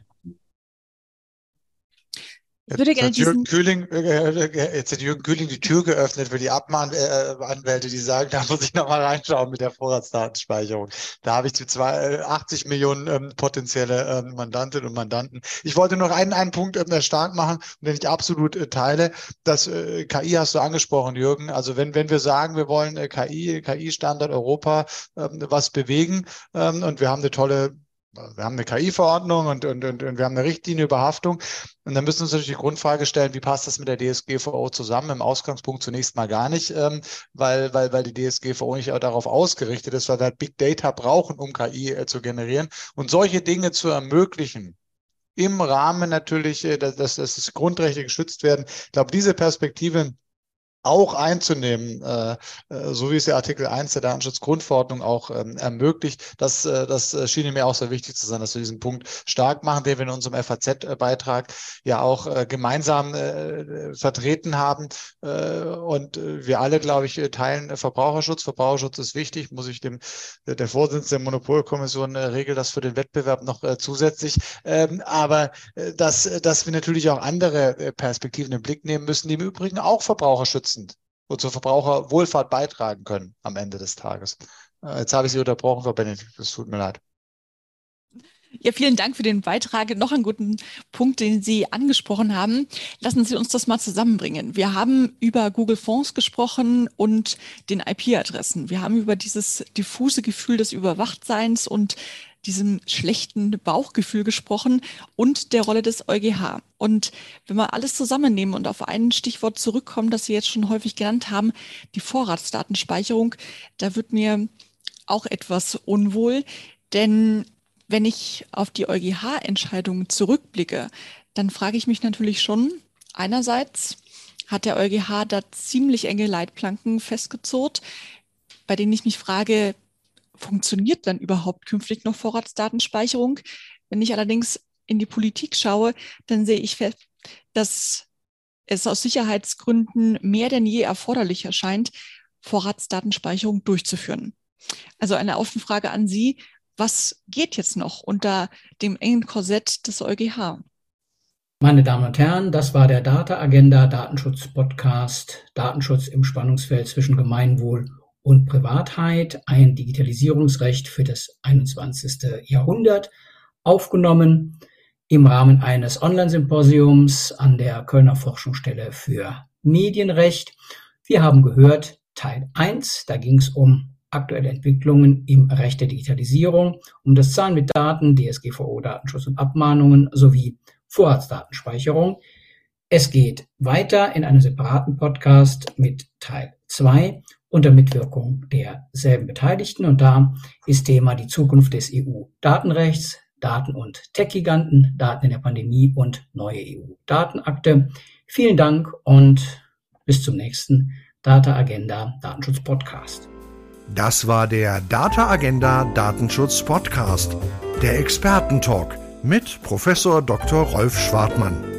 ich würde gerne Jürgen Kühling, äh, äh, jetzt hat Jürgen Kühling die Tür geöffnet für die Abmahnanwälte, die sagen, da muss ich nochmal reinschauen mit der Vorratsdatenspeicherung. Da habe ich die zwei, 80 äh, Millionen ähm, potenzielle ähm, Mandantinnen und Mandanten. Ich wollte noch einen, einen Punkt ähm, stark machen, den ich absolut äh, teile. Das äh, KI hast du angesprochen, Jürgen. Also wenn, wenn wir sagen, wir wollen äh, KI, KI-Standard Europa ähm, was bewegen ähm, und wir haben eine tolle wir haben eine KI-Verordnung und, und, und, und, wir haben eine Richtlinie über Haftung. Und dann müssen wir uns natürlich die Grundfrage stellen, wie passt das mit der DSGVO zusammen? Im Ausgangspunkt zunächst mal gar nicht, ähm, weil, weil, weil die DSGVO nicht darauf ausgerichtet ist, weil wir halt Big Data brauchen, um KI äh, zu generieren. Und solche Dinge zu ermöglichen, im Rahmen natürlich, äh, dass, dass, dass das Grundrechte geschützt werden. Ich glaube, diese Perspektive auch einzunehmen, äh, äh, so wie es der Artikel 1 der Datenschutzgrundverordnung auch ähm, ermöglicht. Das, äh, das schien mir auch sehr wichtig zu sein, dass wir diesen Punkt stark machen, den wir in unserem FAZ-Beitrag ja auch gemeinsam vertreten haben. Und wir alle, glaube ich, teilen Verbraucherschutz. Verbraucherschutz ist wichtig, muss ich dem der Vorsitzende der Monopolkommission regelt das für den Wettbewerb noch zusätzlich. Ähm, aber dass, dass wir natürlich auch andere Perspektiven im Blick nehmen müssen, die im Übrigen auch Verbraucher schützen schützend und zur Verbraucherwohlfahrt beitragen können am Ende des Tages. Äh, jetzt habe ich Sie unterbrochen, Frau Benedikt. Es tut mir leid. Ja, vielen Dank für den Beitrag. Noch einen guten Punkt, den Sie angesprochen haben. Lassen Sie uns das mal zusammenbringen. Wir haben über Google Fonds gesprochen und den IP-Adressen. Wir haben über dieses diffuse Gefühl des Überwachtseins und diesem schlechten Bauchgefühl gesprochen und der Rolle des EuGH. Und wenn wir alles zusammennehmen und auf ein Stichwort zurückkommen, das Sie jetzt schon häufig genannt haben, die Vorratsdatenspeicherung, da wird mir auch etwas unwohl, denn wenn ich auf die EuGH-Entscheidungen zurückblicke, dann frage ich mich natürlich schon, einerseits hat der EuGH da ziemlich enge Leitplanken festgezurrt, bei denen ich mich frage, funktioniert dann überhaupt künftig noch Vorratsdatenspeicherung? Wenn ich allerdings in die Politik schaue, dann sehe ich fest, dass es aus Sicherheitsgründen mehr denn je erforderlich erscheint, Vorratsdatenspeicherung durchzuführen. Also eine offene Frage an Sie. Was geht jetzt noch unter dem engen Korsett des EuGH? Meine Damen und Herren, das war der Data Agenda Datenschutz Podcast Datenschutz im Spannungsfeld zwischen Gemeinwohl und Privatheit, ein Digitalisierungsrecht für das 21. Jahrhundert, aufgenommen im Rahmen eines Online-Symposiums an der Kölner Forschungsstelle für Medienrecht. Wir haben gehört Teil 1, da ging es um aktuelle Entwicklungen im Recht der Digitalisierung, um das Zahlen mit Daten, DSGVO, Datenschutz und Abmahnungen sowie Vorratsdatenspeicherung. Es geht weiter in einem separaten Podcast mit Teil 2 unter Mitwirkung derselben Beteiligten. Und da ist Thema die Zukunft des EU-Datenrechts, Daten- und Tech-Giganten, Daten in der Pandemie und neue EU-Datenakte. Vielen Dank und bis zum nächsten Data Agenda Datenschutz Podcast. Das war der Data Agenda Datenschutz Podcast, der Expertentalk mit Professor Dr. Rolf Schwartmann.